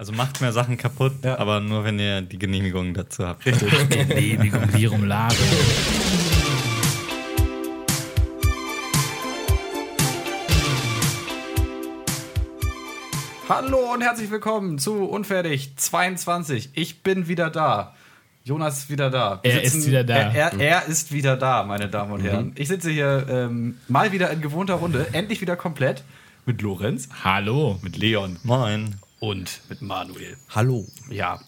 Also macht mehr Sachen kaputt, Ja. aber nur wenn ihr die Genehmigung dazu habt. Genehmigung, Lirum Lage. Hallo und herzlich willkommen zu Unfertig 22. Ich bin wieder da. Jonas ist wieder da. Wir Er ist wieder da. Er, er, er ist wieder da, meine Damen und Herren. Ich sitze hier ähm, mal wieder in gewohnter Runde, endlich wieder komplett mit Lorenz, Hallo. mit Leon Moin. Und mit Manuel. Hallo. Ja.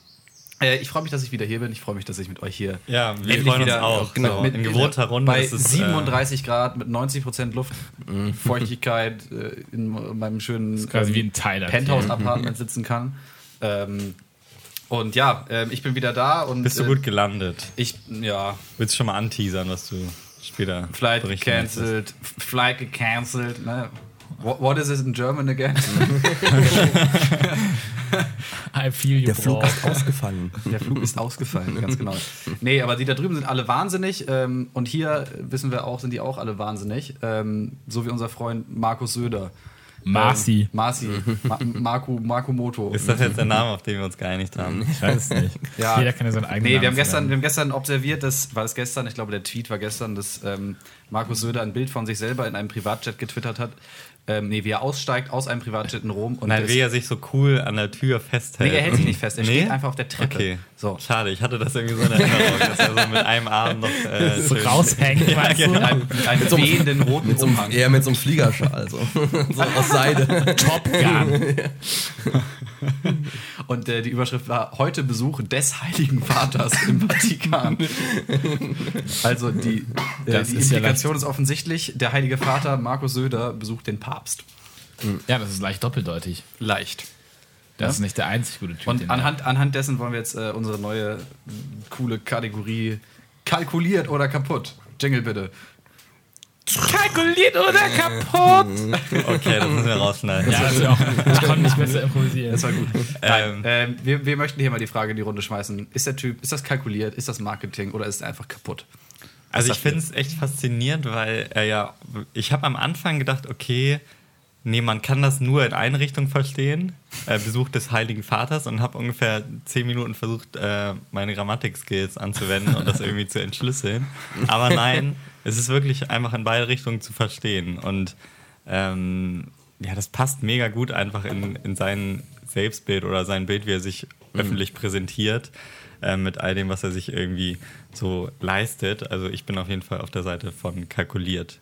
Äh, ich freue mich, dass ich wieder hier bin. Ich freue mich, dass ich mit euch hier Ja, wir freuen uns auch. genau, So, in gewohnter Runde bei ist es, äh, 37 Grad mit 90 Prozent Luftfeuchtigkeit äh, in meinem schönen ähm, quasi wie ein Thailand Penthouse-Apartment sitzen kann. Ähm, und ja, ähm, ich bin wieder da und Bist du äh, gut gelandet? ich ja Willst du schon mal anteasern, was du später Flight cancelled, Flight gecancelt. Ne? What, what is it in German again? I feel you, Der Flug bro. ist ausgefallen. Der Flug ist ausgefallen, ganz genau. Nee, aber die da drüben sind alle wahnsinnig. Ähm, und hier wissen wir auch, sind die auch alle wahnsinnig. Ähm, so wie unser Freund Markus Söder. Marci. Ähm, Marci. Ma Marco, Marco Moto. Ist das jetzt der Name, auf den wir uns geeinigt haben? Ich weiß es nicht. Ja. Jeder kann ja seinen eigenen Nee, wir Namen haben, gestern, wir haben gestern observiert, dass, war es gestern, ich glaube, der Tweet war gestern, dass ähm, Markus Söder ein Bild von sich selber in einem Privatjet getwittert hat. Ähm, nee, wie er aussteigt aus einem Privatjet in Rom. Und Nein, wie er sich so cool an der Tür festhält. nee, er hält sich nicht fest, er Nee? steht einfach auf der Treppe. Okay. So. Schade, ich hatte das irgendwie so in Erinnerung, dass er so mit einem Arm noch äh, so raushängt, weißt genau. du? Ein, wehenden roten Mit so einem, Umhang. eher mit so einem Fliegerschal, so, so aus Seide. Top Gun. Und äh, die Überschrift war heute Besuch des Heiligen Vaters im Vatikan. also die, äh, Das die ist ja Implikation ist offensichtlich, der Heilige Vater Markus Söder besucht den Papst. Ja, das ist leicht doppeldeutig. Leicht. Das Ja. ist nicht der einzig gute Typ. Und den anhand, anhand dessen wollen wir jetzt äh, unsere neue mh, coole Kategorie kalkuliert oder kaputt. Jingle bitte. er- Kalkuliert oder kaputt? Okay, das müssen wir rausschneiden. ja, also auch, ich konnte nicht besser improvisieren. Das war gut. Ähm, ähm, wir, wir möchten hier mal die Frage in die Runde schmeißen. Ist der Typ, ist das kalkuliert, ist das Marketing oder ist er einfach kaputt? Also Was ich sagt ihr? finde es echt faszinierend, weil er ja, ich habe am Anfang gedacht, okay, nee, man kann das nur in eine Richtung verstehen, äh, Besuch des Heiligen Vaters und habe ungefähr zehn Minuten versucht, äh, meine Grammatik-Skills anzuwenden und das irgendwie zu entschlüsseln. Aber nein, es ist wirklich einfach in beide Richtungen zu verstehen und ähm, ja, das passt mega gut einfach in, in sein Selbstbild oder sein Bild, wie er sich öffentlich präsentiert, äh, mit all dem, was er sich irgendwie so leistet. Also ich bin auf jeden Fall auf der Seite von kalkuliert.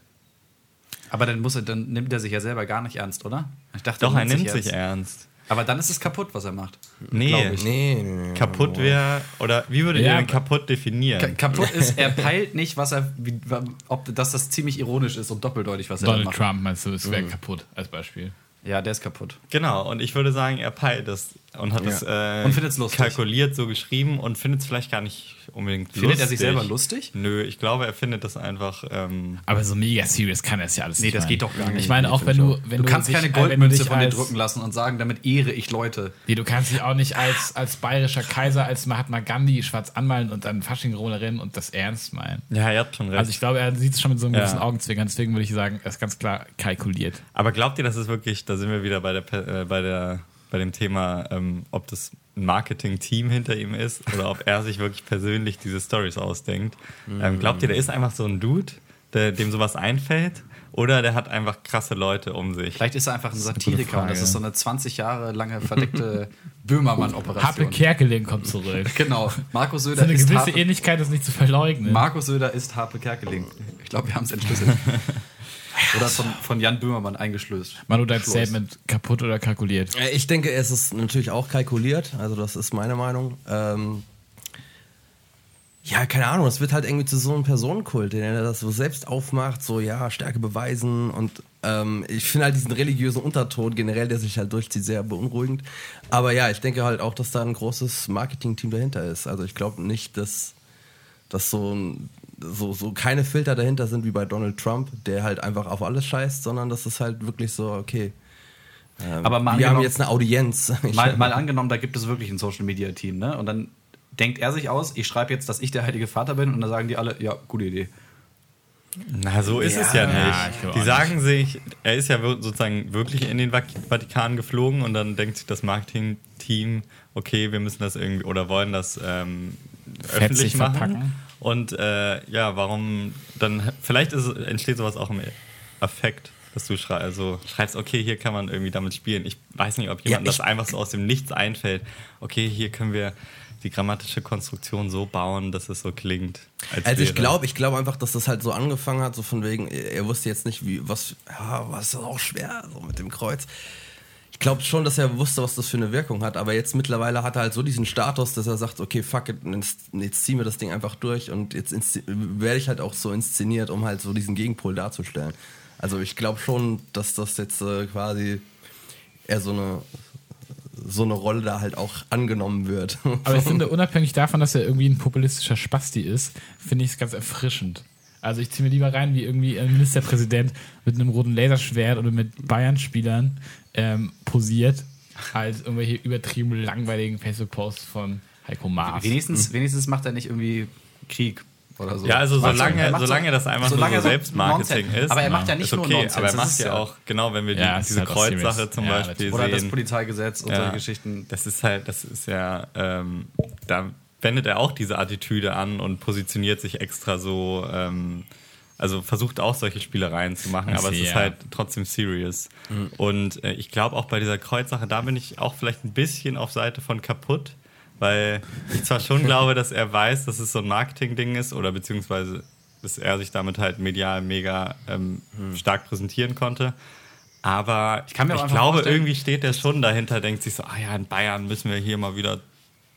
Aber dann, muss er, dann nimmt er sich ja selber gar nicht ernst, oder? Ich dachte, Doch, er nimmt ernst. sich ernst. Aber dann ist es kaputt, was er macht. Nee. Nee, nee, nee. kaputt wäre, oder wie würdet Ja, ihr kaputt definieren? Ka kaputt ist, er peilt nicht, was er, wie, ob dass das ziemlich ironisch ist und doppeldeutig, was er da Donald macht. Trump meinst du, es wäre kaputt als Beispiel. Ja, der ist kaputt. Genau, und ich würde sagen, er peilt es und hat es äh, Und findet's lustig. kalkuliert so geschrieben und findet es vielleicht gar nicht unbedingt Findet lustig. er sich selber lustig? Nö, ich glaube, er findet das einfach. Ähm, Aber so mega serious kann er es ja alles Nee, nicht. das meinen. geht doch gar nicht. Ich meine, auch wenn du, wenn Du kannst dich- keine Goldmünze von dir drücken lassen und sagen, damit ehre ich Leute. Nee, du kannst dich auch nicht als, als bayerischer Kaiser, als Mahatma Gandhi schwarz anmalen und dann Fasching rumrennen und das ernst meinen. ja, ihr habt schon recht. Also ich glaube, er sieht es schon mit so einem Ja. gewissen Augenzwinkern, deswegen würde ich sagen, er ist ganz klar kalkuliert. Aber glaubt ihr, das ist wirklich, da sind wir wieder bei, der, äh, bei, der, bei dem Thema, ähm, ob das ein Marketing-Team hinter ihm ist oder ob er sich wirklich persönlich diese Stories ausdenkt. Ähm, glaubt ihr, der ist einfach so ein Dude, der, dem sowas einfällt? Oder der hat einfach krasse Leute um sich? Vielleicht ist er einfach ein Satiriker und das ist so eine 20 Jahre lange verdeckte Happe Böhmermann-Operation. Kerkeling kommt zurück. Genau. Markus So Söder eine ist gewisse Harpe, Ähnlichkeit ist nicht zu verleugnen. Markus Söder ist Harpe Kerkeling. Ich glaube, wir haben es entschlüsselt. Oder von, von Jan Böhmermann eingeschlöst. Manu, dein Schloss. Statement kaputt oder kalkuliert? Äh, Ich denke, es ist natürlich auch kalkuliert. Also, das ist meine Meinung. Ähm, ja, keine Ahnung, es wird halt irgendwie zu so einem Personenkult, den er das so selbst aufmacht, so ja, Stärke beweisen und ähm, ich finde halt diesen religiösen Unterton generell, der sich halt durchzieht, sehr beunruhigend. Aber ja, ich denke halt auch, dass da ein großes Marketing-Team dahinter ist. Also ich glaube nicht, dass, dass so, ein, so, so keine Filter dahinter sind wie bei Donald Trump, der halt einfach auf alles scheißt, sondern das ist halt wirklich so, okay. ähm, Aber mal wir haben angenommen- jetzt eine Audienz. Mal, mal angenommen, da gibt es wirklich ein Social-Media-Team, ne? Und dann denkt er sich aus, ich schreibe jetzt, dass ich der Heilige Vater bin und dann sagen die alle, ja, gute Idee. Na, so ist es ja Ja, nicht. ich glaub Die sagen sich, er ist ja sozusagen wirklich in den Vatikan geflogen und dann denkt sich das Marketing-Team, okay, wir müssen das irgendwie oder wollen das ähm, öffentlich machen. verpacken. Und äh, ja, warum dann, vielleicht ist, entsteht sowas auch im Affekt, dass du schrei also schreibst, okay, hier kann man irgendwie damit spielen. Ich weiß nicht, ob jemand Ja, das einfach so aus dem Nichts einfällt. Okay, hier können wir die grammatische Konstruktion so bauen, dass es so klingt. als Also ich glaube, ich glaube einfach, dass das halt so angefangen hat, so von wegen, er er wusste jetzt nicht, wie, was, ja, was ist auch schwer, so mit dem Kreuz. Glaube schon, dass er wusste, was das für eine Wirkung hat, aber jetzt mittlerweile hat er halt so diesen Status, dass er sagt, okay, fuck it, jetzt, ziehen wir das Ding einfach durch und jetzt werde ich halt auch so inszeniert, um halt so diesen Gegenpol darzustellen. Also ich glaube schon, dass das jetzt äh, quasi eher so eine so eine Rolle da halt auch angenommen wird. Aber ich finde, unabhängig davon, dass er irgendwie ein populistischer Spasti ist, finde ich es ganz erfrischend. Also ich ziehe mir lieber rein, wie irgendwie ein Ministerpräsident mit einem roten Laserschwert oder mit Bayern-Spielern ähm, posiert, als irgendwelche übertrieben langweiligen Facebook-Posts von Heiko Maas. Wenigstens, wenigstens macht er nicht irgendwie Krieg oder so. Ja, also solange, er solange das einfach solange nur so Selbstmarketing Nonsens- ist. Aber er macht ja nicht ist nur okay, Nonsens, aber er macht ja ja- auch, genau, wenn wir die, Ja, diese halt Kreuzsache zum Ja, Beispiel natürlich. Oder das sehen. Polizeigesetz und ja, solche Geschichten. Das ist halt, das ist ja, ähm, da wendet er auch diese Attitüde an und positioniert sich extra so, ähm, also versucht auch solche Spielereien zu machen, aber es ist halt trotzdem serious. Und äh, ich glaube auch bei dieser Kreuzsache, da bin ich auch vielleicht ein bisschen auf Seite von kaputt, weil ich zwar schon glaube, dass er weiß, dass es so ein Marketing-Ding ist oder beziehungsweise, dass er sich damit halt medial mega ähm, stark präsentieren konnte. Aber ich, kann mir auch einfach glaube, irgendwie steht er schon dahinter, denkt sich so, ah ja, in Bayern müssen wir hier mal wieder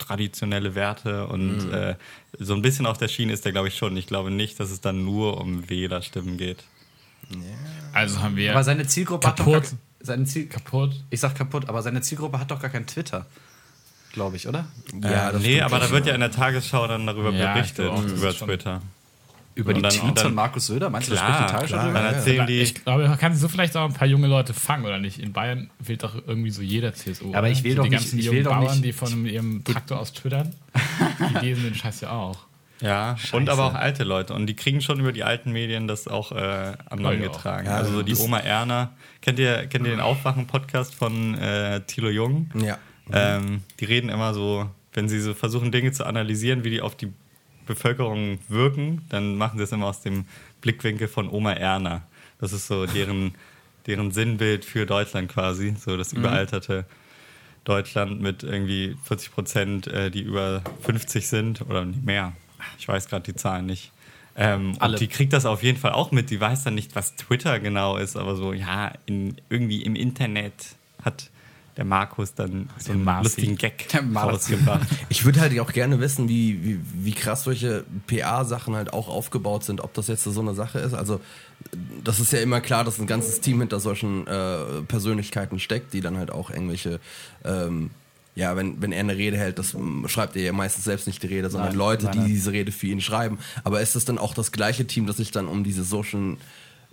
traditionelle Werte und Mhm. äh, so ein bisschen auf der Schiene ist der, glaube ich, schon. Ich glaube nicht, dass es dann nur um Wählerstimmen geht. Also haben wir Aber seine Zielgruppe hat Kaputt. doch gar, seine Ziel, kaputt. ich sag kaputt, aber seine Zielgruppe hat doch gar kein Twitter. Glaube ich, oder? Ja, äh, das nee, aber da wird ja in der Tagesschau dann darüber Ja, ich berichtet, auch, über Twitter. Über Und die dann- Tweets von Markus Söder? Meinst du, Klar, das spricht klar, drüber? Dann erzählen die, Ich glaube, man kann so vielleicht auch ein paar junge Leute fangen, oder nicht? In Bayern wählt doch irgendwie so jeder CSU. Aber ich will so doch die nicht- ganzen ich jungen will doch Bauern, nicht- die von ihrem Traktor aus twittern, die lesen den Scheiß ja auch. ja, und aber auch alte Leute. Und die kriegen schon über die alten Medien das auch äh, Ja, ja. getragen. Ja, also so die Oma Erna. Kennt ihr, kennt ihr den Aufwachen-Podcast von äh, Thilo Jung? Ja. Ähm, die reden immer so, wenn sie so versuchen, Dinge zu analysieren, wie die auf die Bevölkerung wirken, dann machen sie es immer aus dem Blickwinkel von Oma Erna. Das ist so deren, deren Sinnbild für Deutschland quasi, so das überalterte Deutschland mit irgendwie 40 Prozent, äh, die über 50 sind oder mehr. Ich weiß gerade die Zahlen nicht. Ähm, Alle. und die kriegt das auf jeden Fall auch mit. Die weiß dann nicht, was Twitter genau ist, aber so, ja, in, irgendwie im Internet hat der Markus dann so einen Marci. lustigen Gag rausgebracht. Ich würde halt auch gerne wissen, wie, wie, wie krass solche PA-Sachen halt auch aufgebaut sind, ob das jetzt so eine Sache ist. Also, das ist ja immer klar, dass ein ganzes Team hinter solchen äh, Persönlichkeiten steckt, die dann halt auch irgendwelche, ähm, ja, wenn, wenn er eine Rede hält, das ähm, schreibt er ja meistens selbst nicht die Rede, sondern Nein, Leute, nein, die nein. diese Rede für ihn schreiben. Aber ist das dann auch das gleiche Team, das sich dann um diese Social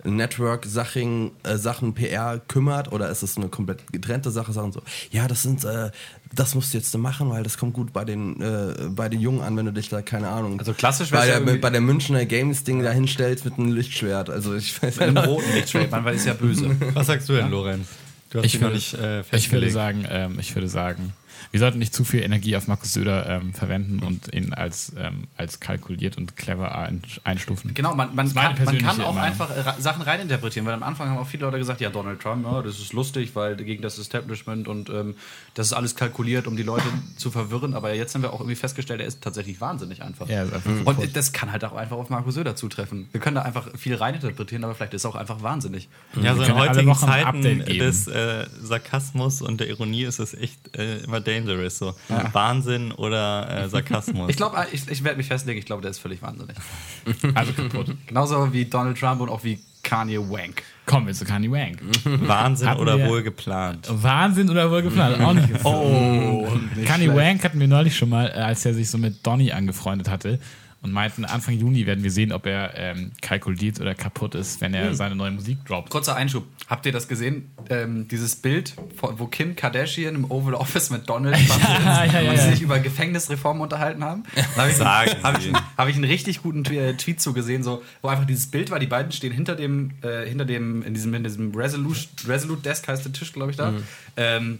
Network Sachen, äh, Sachen PR kümmert oder ist es eine komplett getrennte Sache? Sagen so, ja, das sind, äh, das musst du jetzt machen, weil das kommt gut bei den, äh, bei den Jungen an, wenn du dich da, keine Ahnung, Also klassisch bei ja der, bei der Münchner Games Ding da hinstellst mit einem Lichtschwert. Also ich weiß Mit einem roten Lichtschwert, man ist ja böse. Was sagst du denn, Lorenz? Du hast Ich würde- nicht äh, Ich würde sagen, ähm, ich würde sagen, wir sollten nicht zu viel Energie auf Markus Söder ähm, verwenden und ihn als, ähm, als kalkuliert und clever ein, einstufen. Genau, man, man, kann, man kann auch Meinung. einfach äh, Sachen reininterpretieren, weil am Anfang haben auch viele Leute gesagt, ja, Donald Trump, ja, das ist lustig, weil gegen das Establishment und ähm, das ist alles kalkuliert, um die Leute zu verwirren, aber jetzt haben wir auch irgendwie festgestellt, er ist tatsächlich wahnsinnig einfach. Ja, einfach und äh, das kann halt auch einfach auf Markus Söder zutreffen. Wir können da einfach viel reininterpretieren, aber vielleicht ist er auch einfach wahnsinnig. Ja, so in können alle heutigen Zeiten des äh, Sarkasmus und der Ironie ist es echt äh, immer dangerous. So Wahnsinn oder äh, Sarkasmus. Ich glaube, ich, ich werde mich festlegen, ich glaube, der ist völlig wahnsinnig. also kaputt. Genauso wie Donald Trump und auch wie Kanye Wank. Kommen wir zu Kanye Wank. Wahnsinn Hatten oder wohl geplant. Wahnsinn oder wohl geplant? Auch nicht. Oh, Kanye Wank hatten wir neulich schon mal, äh, als er sich so mit Donny angefreundet hatte. und meinten, Anfang Juni werden wir sehen, ob er ähm, kalkuliert oder kaputt ist, wenn er seine neue Musik droppt. Kurzer Einschub. Habt ihr das gesehen? Ähm, dieses Bild, von- wo Kim Kardashian im Oval Office mit Donald Trump sitzt Ja, ja, ja, und sie ja. sich über Gefängnisreformen unterhalten haben? Da habe ich, Sagen hab ich, hab ich einen richtig guten äh, Tweet zugesehen, so, wo einfach dieses Bild war, die beiden stehen hinter dem, äh, hinter dem, in diesem, in diesem Resolute, Resolute Desk heißt der Tisch, glaube ich, da. Ähm,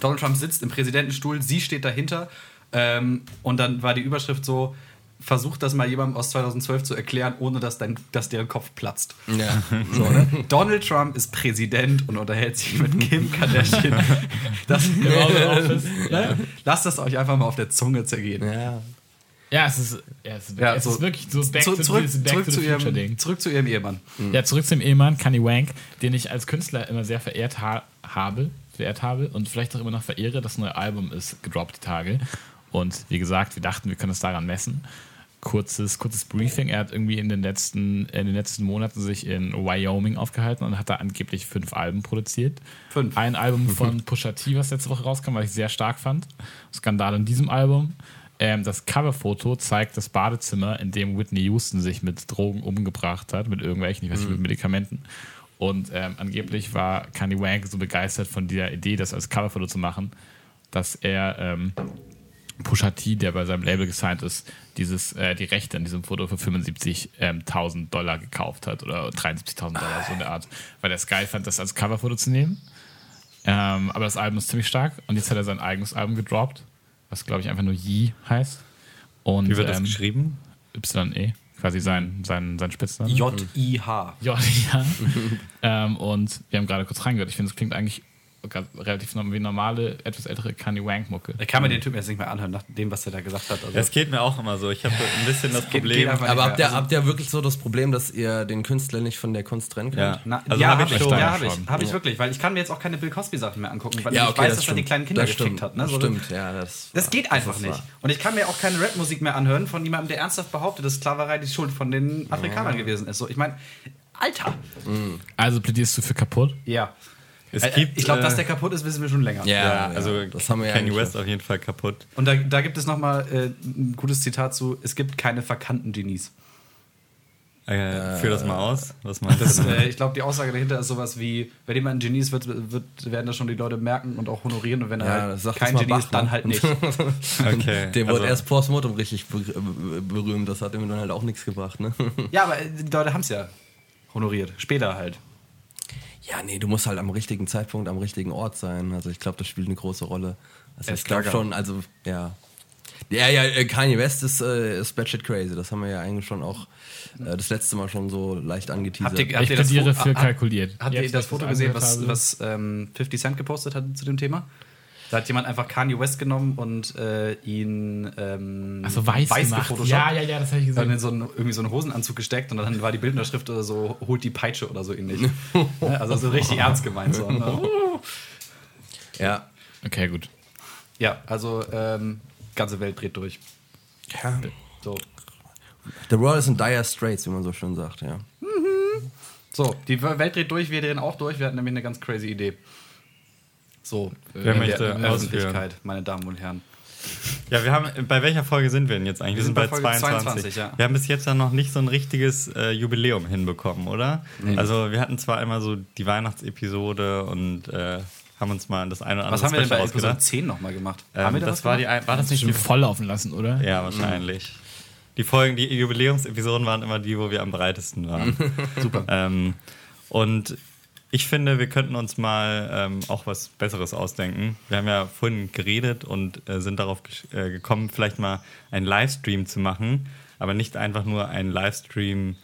Donald Trump sitzt im Präsidentenstuhl, sie steht dahinter ähm, und dann war die Überschrift so, versucht das mal jemandem aus 2012 zu erklären, ohne dass, dein, dass deren Kopf platzt. Ja. So, ne? Donald Trump ist Präsident und unterhält sich mit Kim Kardashian. Das, ne? Lasst das euch einfach mal auf der Zunge zergehen. ja. Ja, es ist, ja, es ist, Ja, es so- ist wirklich so Back, Zu, to, zurück, Back zurück, to zu the ihrem, Ding. zurück zu ihrem Ehemann. Ja, zurück zum Ehemann, Kanye Wank, den ich als Künstler immer sehr verehrt ha habe, verehrt habe und vielleicht auch immer noch verehre. Das neue Album ist gedroppt die Tage. Und wie gesagt, wir dachten, wir können es daran messen. Kurzes, kurzes Briefing. Er hat irgendwie in den, letzten, in den letzten Monaten sich in Wyoming aufgehalten und hat da angeblich fünf Alben produziert. Fünf. Ein Album von Pusha T, was letzte Woche rauskam, was ich sehr stark fand. Skandal in diesem Album. Ähm, das Coverfoto zeigt das Badezimmer, in dem Whitney Houston sich mit Drogen umgebracht hat, mit irgendwelchen, ich weiß nicht, mit Medikamenten. Und ähm, angeblich war Kanye Wank so begeistert von der Idee, das als Coverfoto zu machen, dass er ähm, Pusha T, der bei seinem Label gesigned ist, dieses, äh, die Rechte an diesem Foto für 75.000 Dollar gekauft hat oder 73.000 Dollar, so in der Art, weil er es geil fand, das als Coverfoto zu nehmen. Ähm, aber das Album ist ziemlich stark und jetzt hat er sein eigenes Album gedroppt, was glaube ich einfach nur Yee heißt. Und, Wie wird das ähm, geschrieben? Y-E, quasi sein, sein, sein Spitzname. J-I-H. Ja. ähm, und wir haben gerade kurz reingehört. Ich finde, es klingt eigentlich relativ wie normale, etwas ältere Kanye Wank-Mucke. Ich kann mir den Typen jetzt nicht mehr anhören, nach dem, was er da gesagt hat. Also, Es geht mir auch immer so. Ich habe ein bisschen das geht- Problem. Aber habt ihr, Also- habt ihr wirklich so das Problem, dass ihr den Künstler nicht von der Kunst trennen könnt? ja. Na, also ja, hab habe ich, schon. ja, hab ich, hab ich wirklich, weil ich kann mir jetzt auch keine Bill Cosby-Sachen mehr angucken, weil Ja, ich okay, weiß, das dass er die stimmt. kleinen Kinder Das gefickt stimmt. hat. Ne? Das So, stimmt, ja. Das, Das geht einfach nicht. wahr. Und ich kann mir auch keine Rapmusik mehr anhören von jemandem, der ernsthaft behauptet, dass Sklaverei die Schuld von den Afrikanern gewesen ist. So, ich meine, Alter! Also plädierst du für kaputt? Ja. Es Äh, gibt, ich glaube, dass äh, der kaputt ist, wissen wir schon länger. Ja, also das haben wir ja Kanye eigentlich West auf jeden Fall kaputt. Und da, da gibt es nochmal äh, ein gutes Zitat zu: Es gibt keine verkannten Genies. Äh, führ das mal aus. Was meinst Das, du? äh, ich glaube, die Aussage dahinter ist sowas wie: Wenn jemand ein Genie ist, wird, wird, werden das schon die Leute merken und auch honorieren. Und wenn er Ja, halt das sagt kein Genie ist, dann ne? halt nicht. Okay. Der wurde also- erst post mortem richtig ber- äh, berühmt. Das hat ihm dann halt auch nichts gebracht, ne? ja, aber äh, die Leute haben es ja honoriert. Später halt. Ja, nee, du musst halt am richtigen Zeitpunkt am richtigen Ort sein. Also ich glaube, das spielt eine große Rolle. Also Er ich ist glaube schon, also ja. Ja, ja, äh, Kanye West ist, äh, ist batshit crazy. Das haben wir ja eigentlich schon auch äh, das letzte Mal schon so leicht angeteasert. Habt ihr, habt Ich ihr das plädiere Fo- für ah, kalkuliert. Habt ihr das Foto gesehen, was, was ähm, 50 Cent gepostet hat zu dem Thema? Da hat jemand einfach Kanye West genommen und äh, ihn ähm, Ach so, weiß, gemacht. Ja, ja, ja, das habe ich Dann in gesehen. so einen, irgendwie so einen Hosenanzug gesteckt und dann war die Bildunterschrift oder so, holt die Peitsche oder so ähnlich. Also so richtig ernst gemeint. So. ne? ja. Okay, gut. Ja, also ähm, ganze Welt dreht durch. ja. So. The world is in dire straits, wie man so schön sagt, ja. so, die Welt dreht durch, wir drehen auch durch. Wir hatten nämlich eine ganz crazy Idee. So, Wer in möchte der ausführen? Öffentlichkeit, meine Damen und Herren. Ja, wir haben, bei welcher Folge sind wir denn jetzt eigentlich? Wir, sind bei, Folge 22. 22, ja. Wir haben bis jetzt ja noch nicht so ein richtiges äh, Jubiläum hinbekommen, oder? Also wir hatten zwar immer so die Weihnachtsepisode und äh, haben uns mal das eine oder andere Was haben wir denn bei Special Episode ausgedacht. 10 nochmal gemacht? Ähm, haben wir da das was war, die, gemacht? war das nicht Schon die voll laufen lassen, oder? Ja, wahrscheinlich. Die Folgen, die Jubiläumsepisoden waren immer die, wo wir am breitesten waren. Super. ähm, und ich finde, wir könnten uns mal ähm, auch was Besseres ausdenken. Wir haben ja vorhin geredet und äh, sind darauf äh, gekommen, vielleicht mal einen Livestream zu machen, aber nicht einfach nur einen Livestream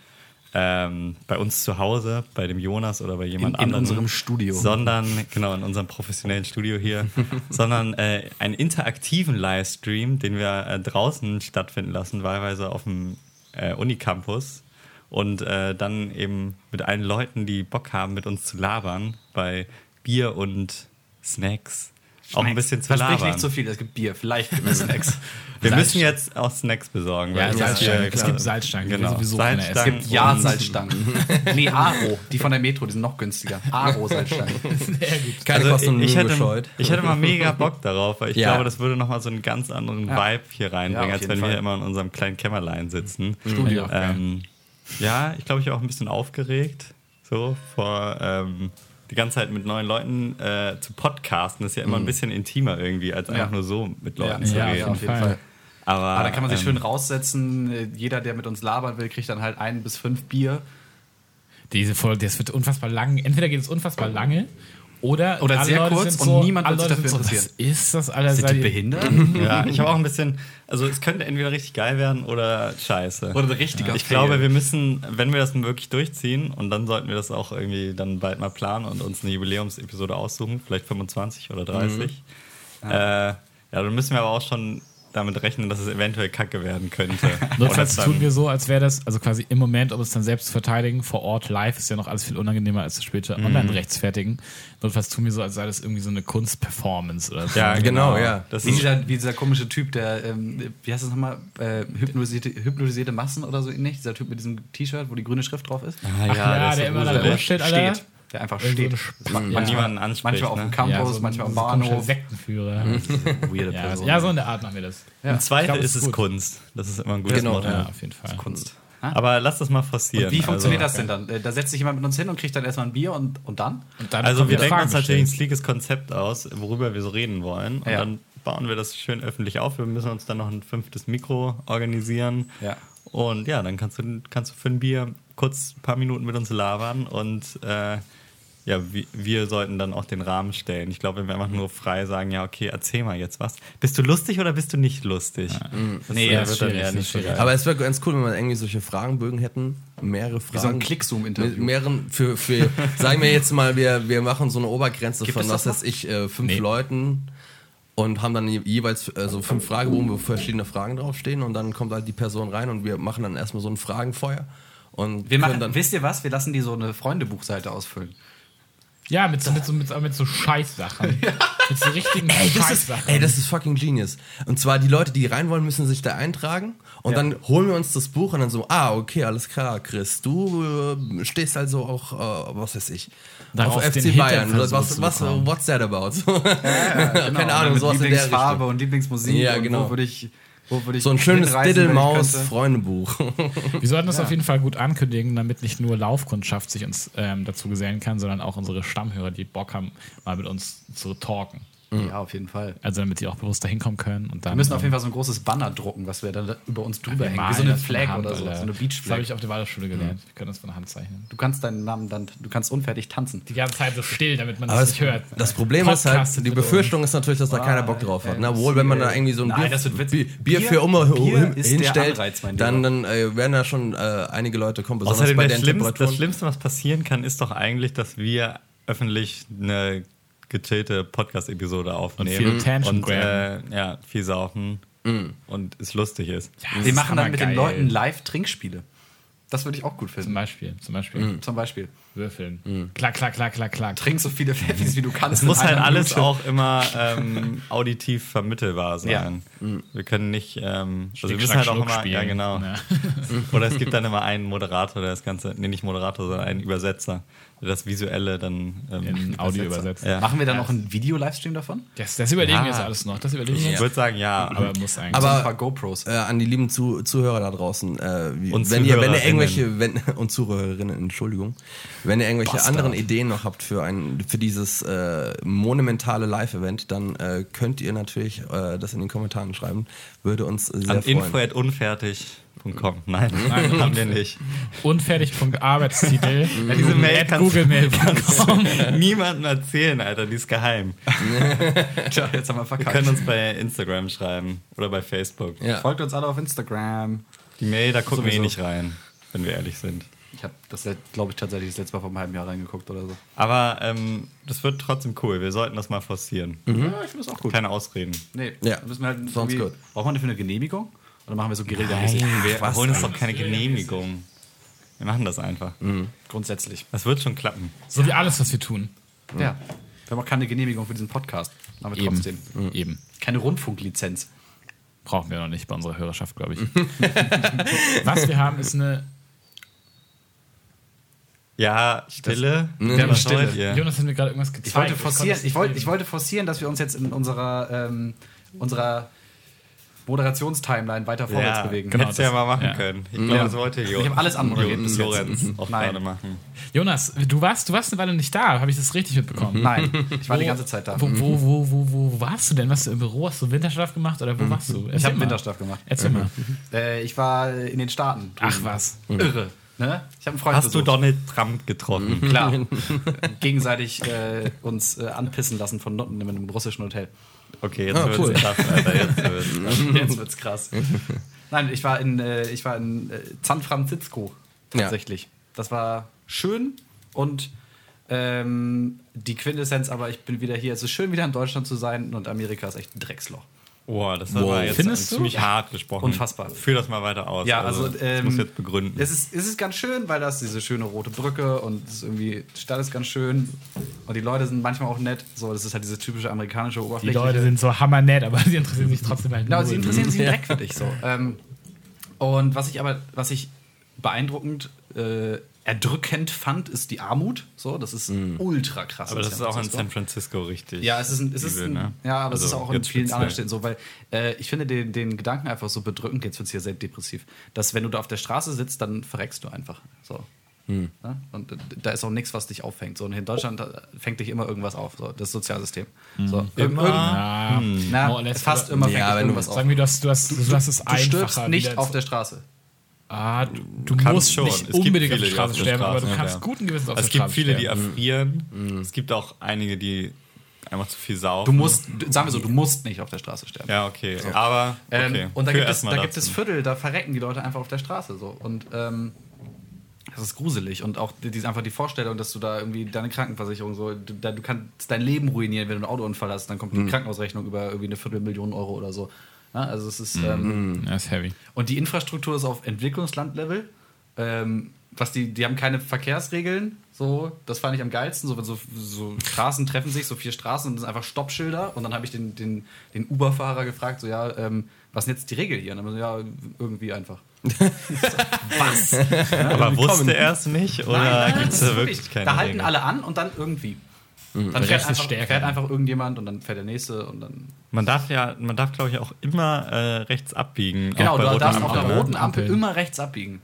ähm, bei uns zu Hause, bei dem Jonas oder bei jemand In- in anderem. unserem Studio. Sondern, genau, in unserem professionellen Studio hier, sondern äh, einen interaktiven Livestream, den wir äh, draußen stattfinden lassen, wahlweise auf dem äh, Unicampus und äh, dann eben mit allen Leuten, die Bock haben, mit uns zu labern, bei Bier und Snacks auch ein bisschen zu Versprich labern. nicht zu viel, es gibt Bier, vielleicht gibt es Snacks. Wir müssen jetzt auch Snacks besorgen. Ja, ist Salzstangen. Es gibt Salzstangen, wir Genau. sowieso. Salzstangen Es gibt ja und- Salzstangen. nee, Aro. Die von der Metro, die sind noch günstiger. Aro Salzstangen. Sehr gut. Keine Also Kosten und ich, ich, hätte, ich hätte mal mega Bock darauf, weil ich Ja. glaube, das würde nochmal so einen ganz anderen Ja. Vibe hier reinbringen, Ja, als wenn wir Fall. hier immer in unserem kleinen Kämmerlein sitzen. Studio. Ähm, ja, ich glaube, ich war auch ein bisschen aufgeregt, so vor ähm, die ganze Zeit mit neuen Leuten äh, zu podcasten. ist ja immer ein bisschen intimer irgendwie, als einfach Ja. nur so mit Leuten Ja, zu ja, reden. auf jeden Fall. Aber, Aber da kann man sich ähm, schön raussetzen. Jeder, der mit uns labern will, kriegt dann halt ein bis fünf Bier. Diese Folge, das wird unfassbar lang. Entweder geht es unfassbar lange oder, Oder alle sehr Leute kurz sind und so, niemand wird sich dafür so, interessieren. Was ist das, Alter? Sind die behindert? Ja, ich habe auch ein bisschen, also es könnte entweder richtig geil werden oder scheiße. Oder ein richtiger Ich Fail. glaube, wir müssen, wenn wir das wirklich durchziehen, und dann sollten wir das auch irgendwie dann bald mal planen und uns eine Jubiläumsepisode aussuchen, vielleicht 25 oder 30. Äh, ja, dann müssen wir aber auch schon damit rechnen, dass es eventuell kacke werden könnte. Notfalls tun wir so, als wäre das, also quasi im Moment, um es dann selbst zu verteidigen, vor Ort live ist ja noch alles viel unangenehmer als das später Mhm. online rechtfertigen. Notfalls tun wir so, als sei das irgendwie so eine Kunstperformance oder so. Ja, Genau, genau, ja. Das Wie ist, dieser, wie dieser komische Typ, der, ähm, wie heißt das nochmal? Äh, hypnotisierte, hypnotisierte Massen oder so ähnlich? Dieser Typ mit diesem T-Shirt, wo die grüne Schrift drauf ist? ah, Ach ja, das ist der so immer da rumsteht, Alter. Steht. Der einfach Irgend so steht. Man ja. niemanden anspricht. Manchmal auf dem ne? Campus, so ein- manchmal am so Bahnhof. Sektenführer. Weirde Ja, Person. ja, so in der Art machen wir das. Ja. Im Zweifel glaub, ist es gut. Kunst. Das ist immer ein gutes Genau, Motto. Ja, auf jeden Fall. Kunst. Aber lass das mal forcieren. Wie funktioniert also, das denn dann? Da setzt sich jemand mit uns hin und kriegt dann erstmal ein Bier und, und dann? Und dann Also wir denken Fragen uns natürlich ein sleekes Konzept aus, worüber wir so reden wollen. Und Ja. dann bauen wir das schön öffentlich auf. Wir müssen uns dann noch ein fünftes Mikro organisieren. Ja. Und ja, dann kannst du, kannst du für ein Bier kurz ein paar Minuten mit uns labern und äh, ja, wir, sollten dann auch den Rahmen stellen. Ich glaube, wenn wir einfach nur frei sagen, ja, okay, erzähl mal jetzt was. Bist du lustig oder bist du nicht lustig? Das, Nee, äh, das ist schwierig, das ist schwierig. Aber es wäre ganz cool, wenn wir irgendwie solche Fragenbögen hätten. Mehrere Fragen. Wie so ein Clickzoom-Interview. Mit mehreren, für, für, sagen wir jetzt mal, wir, wir machen so eine Obergrenze Gibt von, was weiß ich, äh, fünf Nee. Leuten und haben dann je- jeweils äh, so fünf Fragebogen, wo verschiedene Fragen draufstehen und dann kommt halt die Person rein und wir machen dann erstmal so ein Fragenfeuer. Und Wir machen, dann, wisst ihr was? Wir lassen die so eine Freundebuchseite ausfüllen. Ja, mit so, mit so, mit so, mit so Scheißsachen. Mit so richtigen Ey das, ist, Scheißsachen. ey, das ist fucking genius. Und zwar die Leute, die rein wollen, müssen sich da eintragen und Ja. dann holen wir uns das Buch und dann so, ah, okay, alles klar, Chris, du äh, stehst also auch, äh, was weiß ich, Darauf, auf FC Bayern. Was, was, what's that about? Genau, Keine Ahnung, sowas in der Lieblingsfarbe Richtung. und Lieblingsmusik. Ja, und genau. Ich, wo würde ich So ein schönes hinreisen, wenn ich Diddlemaus könnte? Freundebuch. Wir sollten das auf jeden Fall gut ankündigen, damit nicht nur Laufkundschaft sich uns ähm, dazu gesellen kann, sondern auch unsere Stammhörer, die Bock haben, mal mit uns zu talken. Ja, auf jeden Fall. Also damit die auch bewusst dahin kommen können. Und dann, Wir müssen auf ähm, jeden Fall so ein großes Banner drucken, was wir dann da über uns drüber wir hängen. Wie malen so eine Flag Hand, oder so. Alter. So eine Das habe ich auf der Waldorfschule gelernt. Wir können das von der Hand zeichnen. Du kannst deinen Namen dann, du kannst unfertig tanzen. Die ganze Zeit so still, damit man Aber das nicht hört. das Problem ist halt, die Befürchtung ist natürlich, dass da keiner Bock drauf hat. Na wohl, wenn man da irgendwie so ein Nein, Bier. Bier, Bier Bier- für immer Bier hinstellt, Anreiz, dann, dann äh, werden da schon äh, einige Leute kommen, besonders Außerdem bei das den Schlimmste, das. Schlimmste, was passieren kann, ist doch eigentlich, dass wir öffentlich eine gechillte Podcast-Episode aufnehmen. viel Attention und äh, ja, viel saufen und es lustig ist. Das Wir ist machen dann mit den hammergeil. Leuten live Trinkspiele. Das würde ich auch gut Zum finden. Beispiel, zum Beispiel Zum Beispiel. würfeln. Klack, klack, klack, klack, klack. Trink so viele Pfeffis, wie du kannst. Es muss halt alles Minute. auch immer ähm, auditiv vermittelbar sein. Wir können nicht, ähm, also wir müssen halt auch Schluck immer, ja spielen. genau. Ja. Oder es gibt dann immer einen Moderator, der das Ganze, nee, nicht Moderator, sondern einen Übersetzer, das Visuelle dann ähm, In Audio übersetzt. Ja. Machen wir dann noch einen Video-Livestream davon? Das, das überlegen wir Ja. jetzt alles noch. Das überlegen wir Ich jetzt. würde sagen, ja. Aber muss eigentlich. Aber- ein paar GoPros. äh, an die lieben Zu Zuhörer da draußen. Äh, wie, Und wenn, ihr, wenn ihr Zuhörerinnen. irgendwelche, wenn, und Zuhörerinnen, Entschuldigung, wenn ihr irgendwelche Bastard. anderen Ideen noch habt für ein, für dieses äh, monumentale Live-Event, dann äh, könnt ihr natürlich äh, das in den Kommentaren schreiben. Würde uns sehr An freuen. info.unfertig.com. Nein, Nein, haben wir nicht. Unfertig.arbeitstitel. Ja, diese Mail kannst du googlemail.com. niemandem erzählen, Alter, die ist geheim. Tja, jetzt haben wir Wir verkackt. können uns bei Instagram schreiben oder bei Facebook. Ja. Folgt uns alle auf Instagram. Die Mail, da gucken wir eh nicht rein, wenn wir ehrlich sind. Ich habe das, glaube ich, tatsächlich das letzte Mal vor einem halben Jahr reingeguckt oder so. Aber ähm, das wird trotzdem cool. Wir sollten das mal forcieren. Ja, ich finde das auch gut. Keine Ausreden. Nee, Ja, da müssen wir halt sounds good. Braucht man dafür eine Genehmigung? Oder machen wir so guerilla wir was holen uns doch keine Genehmigung. Wir machen das einfach. Grundsätzlich. Das wird schon klappen. So wie alles, was wir tun. Ja. Wir haben auch keine Genehmigung für diesen Podcast. Aber Eben. trotzdem. Eben. Keine Rundfunklizenz. Brauchen wir noch nicht bei unserer Hörerschaft, glaube ich. Was wir haben, ist eine. Ja, Stille. Wir haben Was Stille. ihr? Jonas hat mir gerade irgendwas gezeigt. Ich wollte, forcieren, es ich, wollte, ich wollte forcieren, dass wir uns jetzt in unserer, ähm, unserer Moderationstimeline weiter vorwärts Ja, bewegen. Genau, hättest du ja mal machen ja. können. Ich Ja. glaube, das wollte Jo. Ich habe alles anmoderiert bis jetzt. Lorenz auch Nein. gerade machen. Jonas, du warst, du warst eine Weile nicht da. Habe ich das richtig mitbekommen? Nein, ich war die Wo- ganze Zeit da. Wo, wo, wo, wo, wo warst du denn? Warst du im Büro? Hast du Winterschlaf gemacht oder wo warst du? Ich Erzähl habe mal. Winterschlaf gemacht. Erzähl mal. Äh, ich war in den Staaten. Ach was. Irre. Ne? Ich habe einen Freund Hast du besucht. Donald Trump getroffen? Klar. Gegenseitig äh, uns äh, anpissen lassen von Nutten in einem russischen Hotel. Okay, jetzt Ah, wird's cool. krass, Alter. Jetzt. Jetzt wird's krass. Nein, ich war in, äh, ich war in äh, San Francisco Ja. tatsächlich. Das war schön und ähm, die Quintessenz, aber ich bin wieder hier. Es ist schön, wieder in Deutschland zu sein und Amerika ist echt ein Drecksloch. Boah, das Wow. war jetzt Findest du? ziemlich hart gesprochen. Unfassbar. Führ das mal weiter aus. Ja, also, ich ähm, muss jetzt begründen. Es ist, es ist ganz schön, weil das diese schöne rote Brücke und es ist irgendwie, die Stadt ist ganz schön und die Leute sind manchmal auch nett. So, das ist halt diese typische amerikanische Die Oberfläche. Leute sind so hammernett, aber sie interessieren sich trotzdem halt Genau, null. sie interessieren sich direkt für dich so. Ähm, und was ich aber, was ich beeindruckend, äh, erdrückend fand, ist die Armut. So, das ist ultra krass. aber das ist auch in. San Francisco richtig. Ja, es ist, ein, es ist ein, ne? ja, aber es Also ist auch in vielen speziell. anderen Städten so, weil äh, ich finde den, den Gedanken einfach so bedrückend, jetzt wird es hier sehr depressiv, dass wenn du da auf der Straße sitzt, dann verreckst du einfach. So. Hm. Ja? Und da ist auch nichts, was dich auffängt. So, und in Deutschland da fängt dich immer irgendwas auf, so, das Sozialsystem. So, irg- Immer? irgend- Ja, na, or less, fast immer Ja, fängt dich wenn du- irgendwas auf. Sagen wir, du hast, du hast, du hast es Du einfacher. stirbst nicht auf der Straße. Ah, du, du kannst musst schon. nicht Es gibt unbedingt auf viele, der die Straße auf sterben, aber du kannst sterben. guten Gewissens auf es der gibt Straße viele, die sterben. erfrieren. Es gibt auch einige, die einfach zu viel saufen. Du musst, sagen wir so, du musst nicht auf der Straße sterben. Ja, okay. Aber okay. Ähm, und da, gibt es, da gibt es. Viertel, da verrecken die Leute einfach auf der Straße so. Und ähm, das ist gruselig. Und auch die, die, einfach die Vorstellung, dass du da irgendwie deine Krankenversicherung so, du, da, du kannst dein Leben ruinieren, wenn du einen Autounfall hast, dann kommt die Krankenhausrechnung über irgendwie eine Viertelmillion Euro oder so. Ja, also es ist. Ähm, Ja, ist heavy. und die Infrastruktur ist auf Entwicklungslandlevel. Ähm, was die, die haben keine Verkehrsregeln, so, das fand ich am geilsten. So, wenn so, so Straßen treffen sich, so vier Straßen und das sind einfach Stoppschilder. Und dann habe ich den, den, den Uber-Fahrer gefragt, so, ja, ähm, was ist denn jetzt die Regel hier? Und dann, so, ja, irgendwie einfach. was? Aber wusste er es nicht? Oder gibt es das da ist wirklich keine Da halten Regeln? alle an und dann irgendwie. Dann Der fährt einfach, fährt einfach irgendjemand und dann fährt der nächste und dann. Man darf ja, man darf glaube ich auch immer äh, rechts abbiegen. Genau, du darfst auf der ne? roten Ampel immer rechts abbiegen.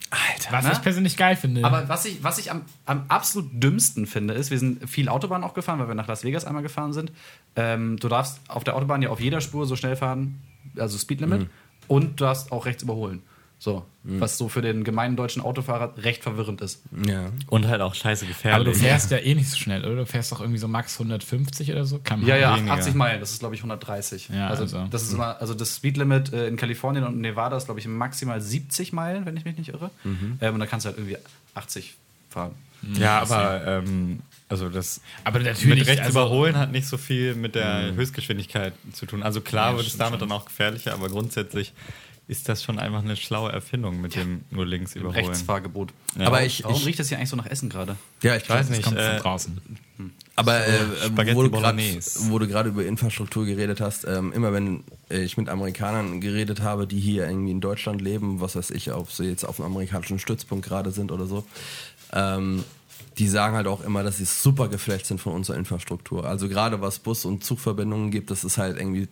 Was ne? ich persönlich geil finde. Aber was ich, was ich am, am absolut dümmsten finde, ist, wir sind viel Autobahn auch gefahren, weil wir nach Las Vegas einmal gefahren sind. Ähm, du darfst auf der Autobahn ja auf jeder Spur so schnell fahren, also Speedlimit, und du darfst auch rechts überholen. So, was so für den gemeinen deutschen Autofahrer recht verwirrend ist. Ja. Und halt auch scheiße aber du gefährlich. fährst ja eh nicht so schnell, oder? Du fährst doch irgendwie so max 150 oder so. Kann man Ja, ja, weniger. 80 Meilen, das ist glaube ich 130. Ja, also, also. das ist immer, also das Speedlimit äh, in Kalifornien und Nevada ist glaube ich maximal 70 Meilen, wenn ich mich nicht irre. Ähm, und dann kannst du halt irgendwie 80 fahren. ja, aber ähm, also das Aber natürlich. mit rechts also, überholen hat nicht so viel mit der Höchstgeschwindigkeit zu tun. Also klar Ja, wird es damit dann auch gefährlicher, aber grundsätzlich ist das schon einfach eine schlaue Erfindung mit dem nur links überholen. Rechtsfahrgebot. Ja. Aber ich, Warum ich, riecht das hier eigentlich so nach Essen gerade? ja, ich Ich weiß Das nicht. kommt von Äh, draußen. Aber äh, du wo du gerade über Infrastruktur geredet hast, ähm, immer wenn äh, ich mit Amerikanern geredet habe, die hier irgendwie in Deutschland leben, was weiß ich, ob sie jetzt auf einem amerikanischen Stützpunkt gerade sind oder so, ähm, die sagen halt auch immer, dass sie super geflecht sind von unserer Infrastruktur. Also gerade was Bus- und Zugverbindungen gibt, das ist halt irgendwie.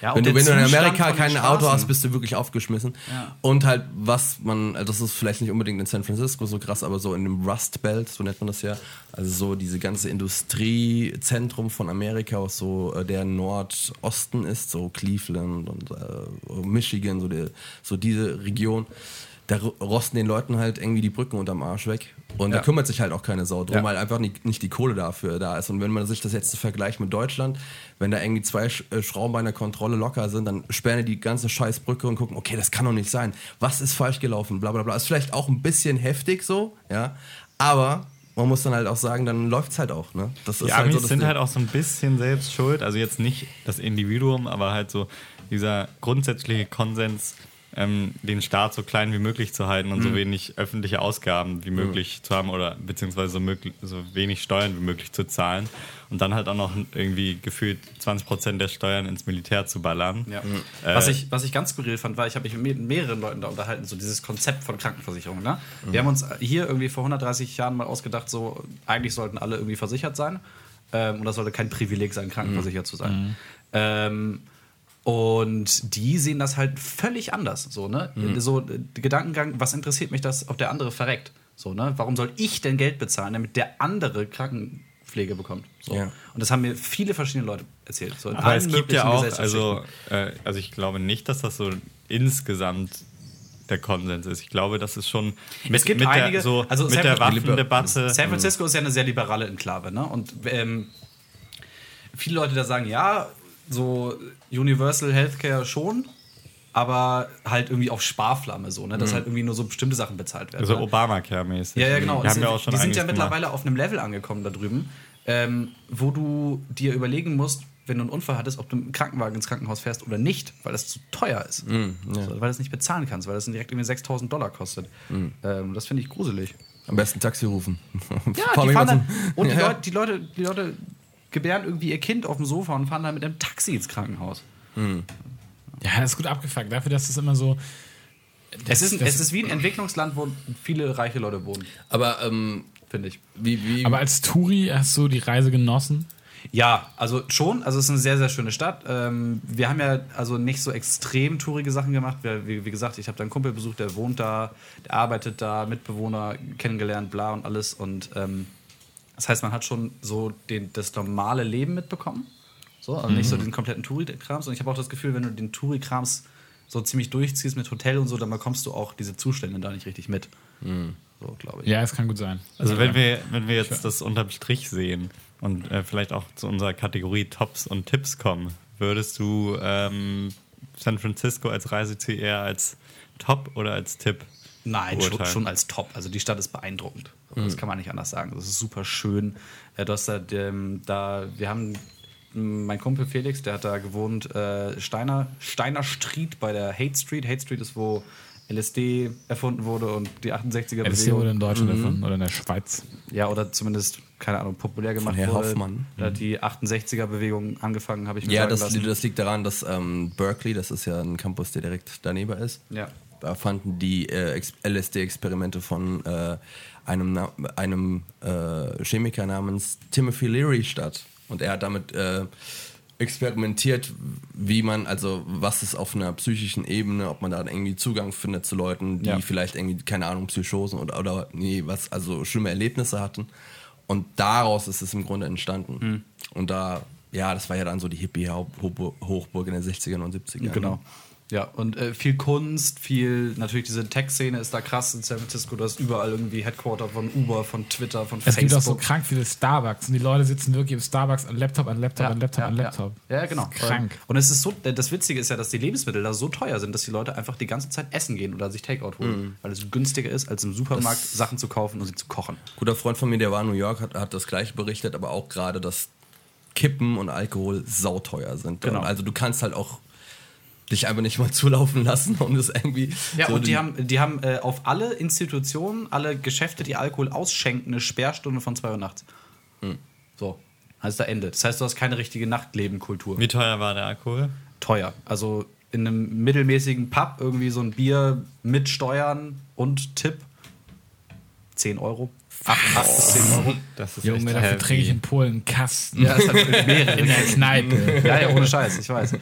Ja, wenn du, wenn du in Amerika kein Auto hast, bist du wirklich aufgeschmissen. Ja. Und halt, was man, also das ist vielleicht nicht unbedingt in San Francisco so krass, aber so in dem Rust Belt, so nennt man das ja. Also so diese ganze Industriezentrum von Amerika, was so äh, der Nordosten ist, so Cleveland und äh, Michigan, so, die, so diese Region. Da ro- rosten den Leuten halt irgendwie die Brücken unterm Arsch weg. Und Ja. da kümmert sich halt auch keine Sau drum, Ja. weil einfach nicht, nicht die Kohle dafür da ist. Und wenn man sich das jetzt vergleicht mit Deutschland, wenn da irgendwie zwei äh, Schrauben bei einer Kontrolle locker sind, dann sperren die die ganze Scheißbrücke und gucken, okay, das kann doch nicht sein. Was ist falsch gelaufen? Bla bla bla. Ist vielleicht auch ein bisschen heftig so, ja. Aber man muss dann halt auch sagen, dann läuft es halt auch. Ne? Das Die halt Amis so sind Ding. halt auch so ein bisschen selbst schuld. Also jetzt nicht das Individuum, aber halt so dieser grundsätzliche Konsens, ähm, den Staat so klein wie möglich zu halten und Mhm. so wenig öffentliche Ausgaben wie möglich zu haben oder beziehungsweise so, möglich, so wenig Steuern wie möglich zu zahlen und dann halt auch noch irgendwie gefühlt 20 Prozent der Steuern ins Militär zu ballern. Ja. Äh, was, ich, was ich ganz skurril fand, war, ich habe mich mit mehreren Leuten da unterhalten, so dieses Konzept von Krankenversicherung. Ne? Wir haben uns hier irgendwie vor 130 Jahren mal ausgedacht, so eigentlich sollten alle irgendwie versichert sein. Ähm, und das sollte kein Privileg sein, krankenversichert zu sein. Ähm, und die sehen das halt völlig anders. So, ne? so äh, der Gedankengang, was interessiert mich das, ob der andere verreckt? So, ne? Warum soll ich denn Geld bezahlen, damit der andere Krankenpflege bekommt? So. Ja. Und das haben mir viele verschiedene Leute erzählt. So Aber es gibt ja auch, also, äh, also ich glaube nicht, dass das so insgesamt der Konsens ist. Ich glaube, das ist schon mit, es gibt mit einige, der, so, also mit San, der Waffendebatte. San Francisco ist ja eine sehr liberale Enklave, ne? Und ähm, viele Leute da sagen, ja, so Universal Healthcare schon, aber halt irgendwie auf Sparflamme so, ne? Dass halt irgendwie nur so bestimmte Sachen bezahlt werden. Also ne? Obamacare-mäßig. Ja, ja, genau. Die haben sind, ja auch schon die sind ja gemacht. mittlerweile auf einem Level angekommen da drüben, ähm, wo du dir überlegen musst, wenn du einen Unfall hattest, ob du mit dem Krankenwagen ins Krankenhaus fährst oder nicht, weil das zu teuer ist. Mm, so, weil du es nicht bezahlen kannst, weil das direkt irgendwie 6000 Dollar kostet. Mm. Ähm, das finde ich gruselig. Am besten Taxi rufen. Ja, die dann, und die, Ja. Leute, die, Leute, die Leute gebären irgendwie ihr Kind auf dem Sofa und fahren dann mit einem Taxi ins Krankenhaus. Ja, das ist gut abgefuckt. Dafür, dass es immer so. Es ist, das- es ist wie ein Entwicklungsland, wo viele reiche Leute wohnen, Aber ähm, finde ich. wie, wie, Aber als Touri hast du die Reise genossen? Ja, also schon. Also es ist eine sehr, sehr schöne Stadt. Ähm, wir haben ja also nicht so extrem tourige Sachen gemacht. Wir, wie, wie gesagt, ich habe da einen Kumpel besucht, der wohnt da, der arbeitet da, Mitbewohner kennengelernt, bla und alles. Und ähm, das heißt, man hat schon so den, das normale Leben mitbekommen. So, also nicht so den kompletten Touri-Krams. Und ich habe auch das Gefühl, wenn du den Touri-Krams so ziemlich durchziehst mit Hotel und so, dann bekommst du auch diese Zustände da nicht richtig mit. So, glaube ich. Ja, es kann gut sein. Also wenn wir, wenn wir jetzt das unterm Strich sehen und äh, vielleicht auch zu unserer Kategorie Tops und Tipps kommen, würdest du ähm, San Francisco als Reiseziel eher als Top oder als Tipp? Nein, schon, schon als Top. Also die Stadt ist beeindruckend. Das kann man nicht anders sagen. Das ist super schön. Äh, Du hast da, ähm, da wir haben m, mein Kumpel Felix, der hat da gewohnt, äh, Steiner, Steiner Street bei der Hate Street. Hate Street ist, wo LSD erfunden wurde und die 68er LSD wurde Bewegung. in Deutschland erfunden oder in der Schweiz. Ja, oder zumindest, keine Ahnung, populär gemacht Herr wurde. Hoffmann. Da hat die 68er Bewegung angefangen, habe ich mir ja, sagen das, lassen. das liegt daran, dass ähm, Berkeley, das ist ja ein Campus, der direkt daneben ist, Ja. Da fanden die äh, Ex- LSD-Experimente von äh, einem, Na einem äh, Chemiker namens Timothy Leary statt. Und er hat damit äh, experimentiert, wie man, also was ist auf einer psychischen Ebene, ob man da irgendwie Zugang findet zu Leuten, die Ja. vielleicht irgendwie, keine Ahnung, Psychosen oder, oder nee, was, also schlimme Erlebnisse hatten. Und daraus ist es im Grunde entstanden. Hm. Und da, ja, das war ja dann so die Hippie-Hochburg in den 60ern und 70ern. Genau. Ja, und äh, viel Kunst, viel, natürlich diese Tech-Szene ist da krass in San Francisco. Du hast überall irgendwie Headquarter von Uber, von Twitter, von Es Facebook. gibt auch so krank viele Starbucks und die Leute sitzen wirklich im Starbucks an Laptop, an Laptop, an Laptop, an Laptop. Ja, ja genau. Das ist krank. Und es ist so, äh, das Witzige ist ja, dass die Lebensmittel da so teuer sind, dass die Leute einfach die ganze Zeit essen gehen oder sich Takeout holen, weil es günstiger ist, als im Supermarkt Das- Sachen zu kaufen und sie zu kochen. Guter Freund von mir, der war in New York, hat, hat das gleiche berichtet, aber auch gerade, dass Kippen und Alkohol sauteuer sind. Genau. Also du kannst halt auch dich einfach nicht mal zulaufen lassen, um das irgendwie. Ja, so und die haben, die haben äh, auf alle Institutionen, alle Geschäfte, die Alkohol ausschenken, eine Sperrstunde von 2 Uhr nachts. So, also da Ende. Das heißt, du hast keine richtige Nachtlebenkultur. Wie teuer war der Alkohol? teuer. Also in einem mittelmäßigen Pub irgendwie so ein Bier mit Steuern und Tipp 10 Euro. 8, bis 10 Euro. Das ist Junge, echt dafür träge ich in Polen einen Kasten. Ja, das hat mehrere. In der Kneipe. ja, ja, ohne Scheiß, ich weiß.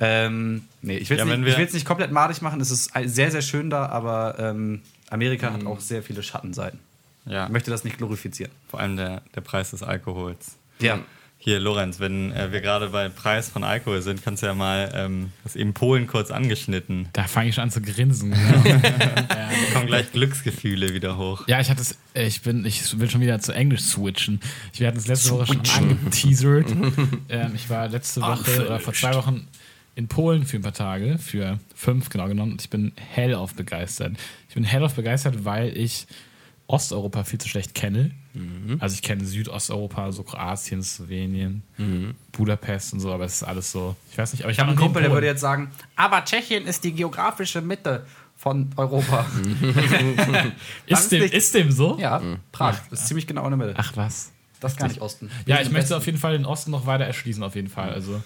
Ähm, nee, ich will es Ja, nicht, ich nicht komplett madig machen. Es ist sehr, sehr schön da, aber ähm, Amerika hat auch sehr viele Schattenseiten. Ja, Ich möchte das nicht glorifizieren. vor allem der, der Preis des Alkohols. Ja. Hier, Lorenz, wenn äh, wir gerade bei Preis von Alkohol sind, kannst du ja mal, ähm, das eben Polen kurz angeschnitten. Da fange ich schon an zu grinsen. Genau. Da kommen gleich Glücksgefühle wieder hoch. Ja, ich hatte es, äh, ich bin, ich will schon wieder zu Englisch switchen. Wir hatten es letzte Woche schon angeteasert. ähm, ich war letzte Woche oder vor zwei Wochen in Polen für ein paar Tage, für fünf genau genommen, und ich bin hellauf begeistert. Ich bin hellauf begeistert, weil ich Osteuropa viel zu schlecht kenne. Also ich kenne Südosteuropa, so Kroatien, Slowenien, Budapest und so, aber es ist alles so, ich weiß nicht, aber ich, Ich habe einen Kumpel, der würde jetzt sagen, aber Tschechien ist die geografische Mitte von Europa. ist, dem, ist dem so? ja, Prag. Das ist ziemlich genau in der Mitte. Ach was. Das ist gar nicht Osten. Wir Ja, ich möchte Westen. auf jeden Fall den Osten noch weiter erschließen, auf jeden Fall. Also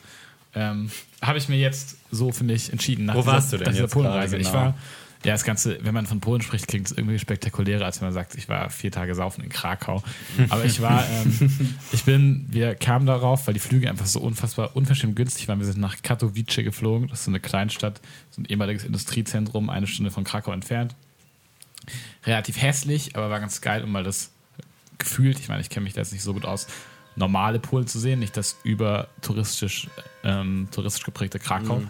ähm, habe ich mir jetzt so, finde ich, entschieden. Nach Wo dieser, warst du denn nach dieser jetzt Polenreise. Ich genau? war, ja, das Ganze, wenn man von Polen spricht, klingt es irgendwie spektakulärer, als wenn man sagt, ich war vier Tage saufen in Krakau. Aber ich war, ähm, ich bin, wir kamen darauf, weil die Flüge einfach so unfassbar unverschämt günstig waren. Wir sind nach Katowice geflogen, das ist so eine Kleinstadt, so ein ehemaliges Industriezentrum, eine Stunde von Krakau entfernt. Relativ hässlich, aber war ganz geil, um mal das gefühlt, ich meine, ich kenne mich da jetzt nicht so gut aus, normale Polen zu sehen, nicht das über touristisch, ähm, touristisch geprägte Krakau.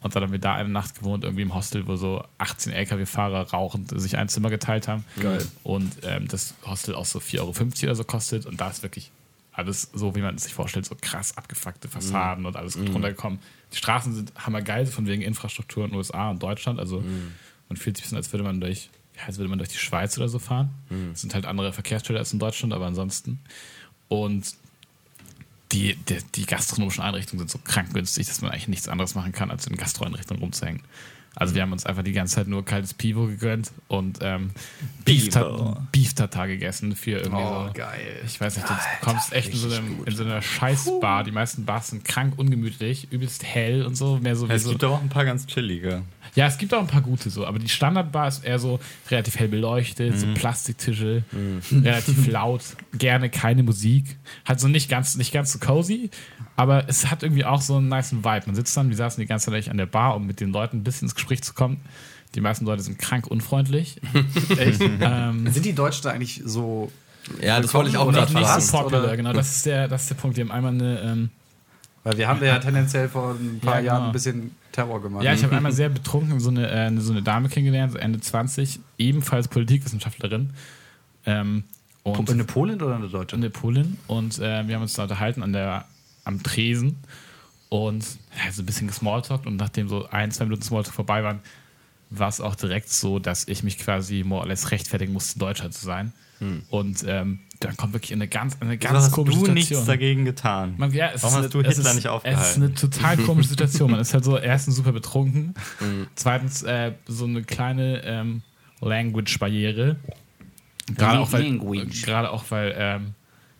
Und dann haben wir da eine Nacht gewohnt, irgendwie im Hostel, wo so 18 LKW-Fahrer rauchend sich ein Zimmer geteilt haben. Geil. Und ähm, das Hostel auch so 4,50 Euro oder so kostet. Und da ist wirklich alles so, wie man es sich vorstellt, so krass abgefuckte Fassaden und alles gut runtergekommen. Die Straßen sind hammergeil, von wegen Infrastruktur in den USA und Deutschland. Also man fühlt sich ein bisschen, als würde man durch, ja, als würde man durch die Schweiz oder so fahren. Es sind halt andere Verkehrsstellen als in Deutschland, aber ansonsten. Und die, die, die gastronomischen Einrichtungen sind so krank günstig, dass man eigentlich nichts anderes machen kann, als in Gastroeinrichtungen rumzuhängen. Also wir haben uns einfach die ganze Zeit nur kaltes Pivo gegönnt und ähm, Beef, Pivo. Beef Tartar gegessen für irgendwie Oh, so. geil. Ich weiß nicht, du kommst echt in so, einem, in so einer Scheißbar. Die meisten Bars sind krank ungemütlich, übelst hell und so. Mehr so wie Es so. gibt auch ein paar ganz chillige. Ja, es gibt auch ein paar gute so, aber die Standardbar ist eher so relativ hell beleuchtet, so Plastiktische, relativ laut, gerne keine Musik. Halt so nicht ganz, nicht ganz so cozy, aber es hat irgendwie auch so einen nice Vibe. Man sitzt dann, wir saßen die ganze Zeit an der Bar, um mit den Leuten ein bisschen ins Gespräch zu kommen. Die meisten Leute sind krank unfreundlich. Echt? ähm, Sind die Deutschen da eigentlich so. Ja, das wollte ich auch nicht Fast, so popular, oder? genau. Das ist, der, das ist der Punkt. Die haben einmal eine. Ähm, Weil wir haben ja tendenziell vor ein paar Ja, genau. Jahren ein bisschen Terror gemacht. Ja, ich habe einmal sehr betrunken so eine, äh, so eine Dame kennengelernt, so Ende 20, ebenfalls Politikwissenschaftlerin. Ähm, und eine Polin oder eine Deutsche? eine Polin. Und äh, wir haben uns da unterhalten an der, am Tresen und so ein bisschen gesmalltalkt. Und nachdem so ein, zwei Minuten Smalltalk vorbei waren, war es auch direkt so, dass ich mich quasi more or less rechtfertigen musste, Deutscher zu sein. Und ähm, dann kommt wirklich eine ganz, eine Wieso ganz hast komische du Situation. nichts dagegen getan? Man, ja, es Warum ist hast du eine- es Hitler ist, nicht Es ist aufgehalten? eine total komische Situation. Man ist halt so erstens super betrunken, zweitens äh, so eine kleine ähm, Language-Barriere. Gerade auch, weil, Language. gerade auch, weil ähm,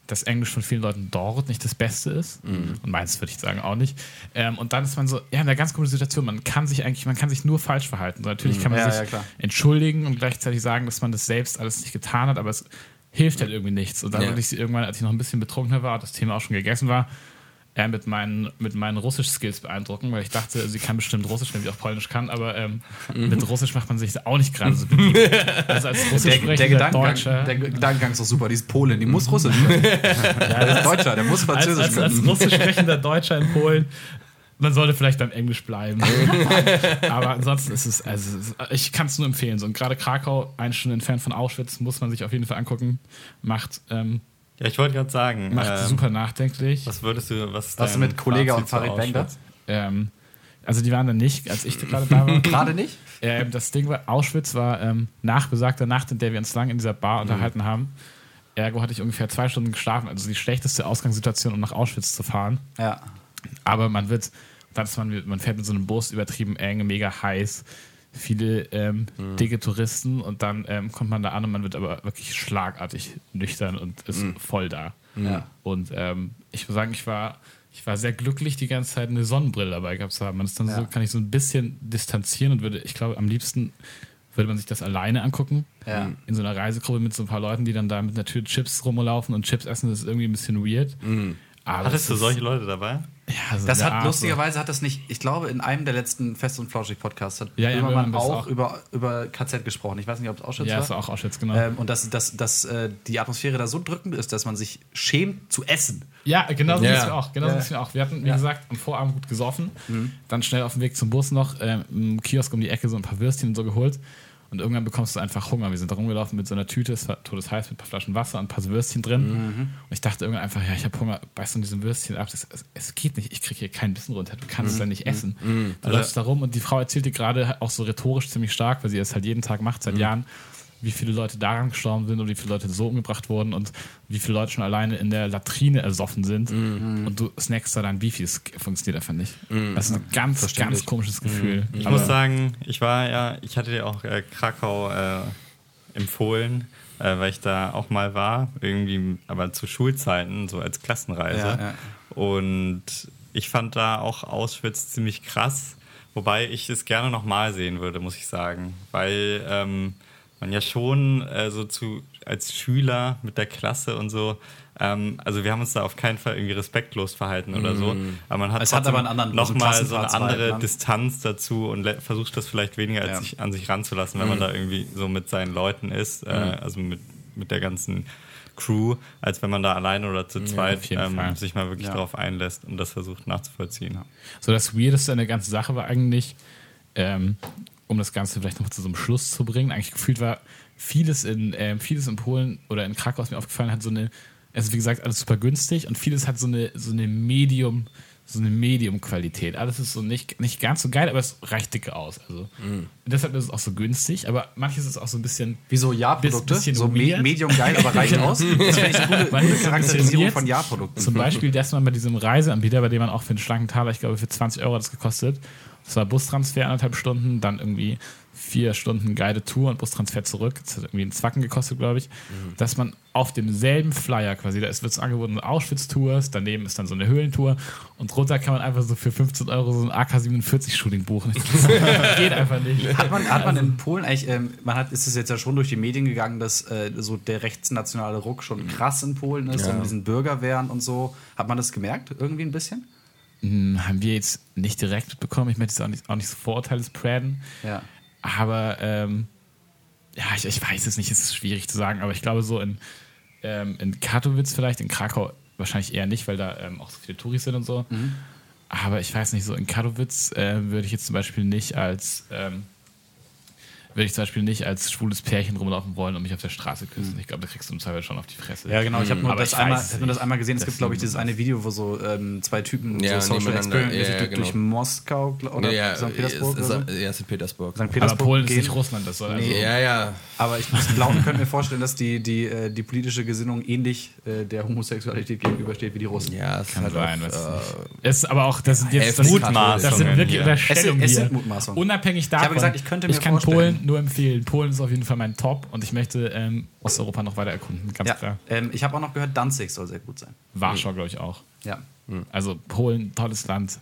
das Englisch von vielen Leuten dort nicht das Beste ist. Und meins würde ich sagen auch nicht. Ähm, und dann ist man so, ja, in einer ganz komischen Situation. Man kann sich eigentlich, man kann sich nur falsch verhalten. So, natürlich kann man Ja, sich ja, entschuldigen und gleichzeitig sagen, dass man das selbst alles nicht getan hat, aber es hilft halt irgendwie nichts. Und dann Ja. würde ich sie irgendwann, als ich noch ein bisschen betrunkener war, das Thema auch schon gegessen war, äh, mit meinen, mit meinen Russisch-Skills beeindrucken, weil ich dachte, sie kann bestimmt Russisch, wenn sie auch Polnisch kann, aber ähm, mit Russisch macht man sich auch nicht gerade so beliebt. Also als Russisch Der, der, Gedankengang, Deutscher. der Gedankengang ist doch super. Die ist Polin, die muss Russisch können. Der ist Deutscher, der muss als, Französisch als, als können. russisch sprechender Deutscher in Polen, man sollte vielleicht beim Englisch bleiben. Aber ansonsten ist es, also ich kann es nur empfehlen. So, und gerade Krakau, eine Stunde entfernt von Auschwitz, muss man sich auf jeden Fall angucken. Macht, ähm, Ja, ich wollte gerade sagen. macht ähm, super nachdenklich. Was würdest du, was ist Warst du mit Kollega Fazit und Farid da? Auschwitz? Ähm, also die waren da nicht, als ich gerade da war. Gerade nicht? Ähm, das Ding war, Auschwitz war ähm, nach besagter Nacht, in der wir uns lang in dieser Bar unterhalten haben. Ergo hatte ich ungefähr zwei Stunden geschlafen, also die schlechteste Ausgangssituation, um nach Auschwitz zu fahren. Ja. Aber man wird, dann ist man, man fährt mit so einem Bus übertrieben eng, mega heiß, viele ähm, dicke Touristen und dann ähm, kommt man da an und man wird aber wirklich schlagartig nüchtern und ist voll da. Ja. Und ähm, ich muss sagen, ich war, ich war sehr glücklich, die ganze Zeit eine Sonnenbrille dabei gehabt zu haben. Man ist dann Ja. so, kann ich so ein bisschen distanzieren und würde, ich glaube, am liebsten würde man sich das alleine angucken. Ja. In so einer Reisegruppe mit so ein paar Leuten, die dann da mit einer Tür Chips rumlaufen und Chips essen, das ist irgendwie ein bisschen weird. Aber Hattest es du solche Leute dabei? Ja, so Das hat Art so. lustigerweise hat das nicht, ich glaube, in einem der letzten Fest und Flauschig Podcasts hat Ja, ja, Böhmermann das auch, auch. Über, über KZ gesprochen. Ich weiß nicht, ob es Auschwitz Ja, war. ist auch Auschwitz, genau. Ähm, und dass, dass, dass äh, die Atmosphäre da so drückend ist, dass man sich schämt zu essen. ja, genau so Ja. ist wir auch. Genau so Ja. ist wir auch. Wir hatten, wie Ja. gesagt, am Vorabend gut gesoffen, dann schnell auf dem Weg zum Bus noch ähm, im Kiosk um die Ecke so ein paar Würstchen und so geholt. Und irgendwann bekommst du einfach Hunger. Wir sind da rumgelaufen mit so einer Tüte, es war todesheiß mit ein paar Flaschen Wasser und ein paar Würstchen drin. Und ich dachte irgendwann einfach, ja, ich habe Hunger, beiß von diesem Würstchen ab. Das, es, es geht nicht, ich kriege hier keinen Bissen runter, du kannst es dann nicht essen. Du läufst da rum und die Frau erzählt dir gerade auch so rhetorisch ziemlich stark, weil sie es halt jeden Tag macht, seit Jahren, wie viele Leute daran gestorben sind und wie viele Leute so umgebracht wurden und wie viele Leute schon alleine in der Latrine ersoffen sind. Mhm. Und du snackst da dann. Das funktioniert einfach nicht. Das ist ein ganz, ganz komisches Gefühl. Ich Aber- muss sagen, ich war ja, ich hatte dir auch äh, Krakau äh, empfohlen, äh, weil ich da auch mal war, irgendwie, aber zu Schulzeiten, so als Klassenreise. Ja, ja. Und ich fand da auch Auschwitz ziemlich krass, wobei ich es gerne nochmal sehen würde, muss ich sagen, weil ähm, man ja schon äh, so zu als Schüler mit der Klasse und so, ähm, also wir haben uns da auf keinen Fall irgendwie respektlos verhalten oder so, aber man hat Es hat aber einen anderen- so einen nochmal so eine andere ne? Distanz dazu und versucht das vielleicht weniger als Ja. sich, an sich ranzulassen, wenn man da irgendwie so mit seinen Leuten ist, äh, also mit, mit der ganzen Crew, als wenn man da alleine oder zu zweit Fall. ähm, sich mal wirklich Ja. darauf einlässt und das versucht nachzuvollziehen. So das Weirdeste an der ganzen Sache war eigentlich, ähm, um das Ganze vielleicht noch zu so einem Schluss zu bringen, eigentlich gefühlt war vieles in, ähm, vieles in Polen oder in Krakau, was mir aufgefallen hat, so eine, es ist wie gesagt alles super günstig und vieles hat so eine, so eine Medium, so eine Medium-Qualität. Alles ist so nicht, nicht ganz so geil, aber es reicht dicke aus. Also deshalb ist es auch so günstig, aber manches ist auch so ein bisschen Wie so Ja-Produkte. Bisschen So me weird. Medium geil, aber reicht aus. Das finde ich eine das Charakterisierung von Ja-Produkten. Zum Beispiel das mal bei diesem Reiseanbieter, bei dem man auch für einen schlanken Taler, ich glaube für 20 Euro hat das gekostet. Das war Bustransfer anderthalb Stunden, dann irgendwie vier Stunden geile Tour und Bustransfer zurück. Das hat irgendwie einen Zwacken gekostet, glaube ich. Dass man auf demselben Flyer quasi, da ist- wird es angeboten Auschwitz-Tours, daneben ist dann so eine Höhlentour und drunter kann man einfach so für 15 Euro so ein AK-47-Shooting buchen. Das geht einfach nicht. Hat man, hat man in Polen eigentlich, ähm, man hat, ist es jetzt ja schon durch die Medien gegangen, dass äh, so der rechtsnationale Ruck schon krass in Polen ist Ja. und mit diesen Bürgerwehren und so. Hat man das gemerkt? Irgendwie ein bisschen? Hm, haben wir jetzt nicht direkt mitbekommen. Ich möchte jetzt auch nicht, auch nicht so Vorurteile spreaden. Ja. Aber ähm, ja, ich, ich weiß es nicht, es ist schwierig zu sagen, aber ich glaube so in, ähm, in Katowice vielleicht, in Krakau wahrscheinlich eher nicht, weil da ähm, auch so viele Touris sind und so. Aber ich weiß nicht, so in Katowice äh, würde ich jetzt zum Beispiel nicht als ähm, würde ich zum Beispiel nicht als schwules Pärchen rumlaufen wollen und mich auf der Straße küssen. Ich glaube, da kriegst du im Zweifel schon auf die Fresse. Ja, genau. Ich habe nur, Aber das ich einmal, hab nur das einmal gesehen. Es Das gibt, glaube ich, ist dieses eine Video, wo so ähm, zwei Typen Ja, so Social. Experiment Ja, ja, durch, durch genau. Moskau gl- oder ja, St. Petersburg ist, oder ist, so. ja, St. Petersburg. St. aber Petersburg Polen ist gehen. nicht Russland, das soll also Ja, ja. Aber ich glaube, könnte mir vorstellen, dass die, die, äh, die politische Gesinnung ähnlich äh, der Homosexualität gegenübersteht wie die Russen. Ja, es Kann ist sein, halt Es ist aber auch, das sind jetzt das, das sind Mutmaßungen wirklich. Unterstellungen Es sind- es hier. Unabhängig davon. habe gesagt, ich könnte mir Ich kann vorstellen- Polen nur empfehlen. Polen ist auf jeden Fall mein Top und ich möchte ähm, Osteuropa noch weiter erkunden, ganz Ja, klar. ähm, ich habe auch noch gehört, Danzig soll sehr gut sein. Warschau, glaube ich, auch. Ja. Also Polen, tolles Land.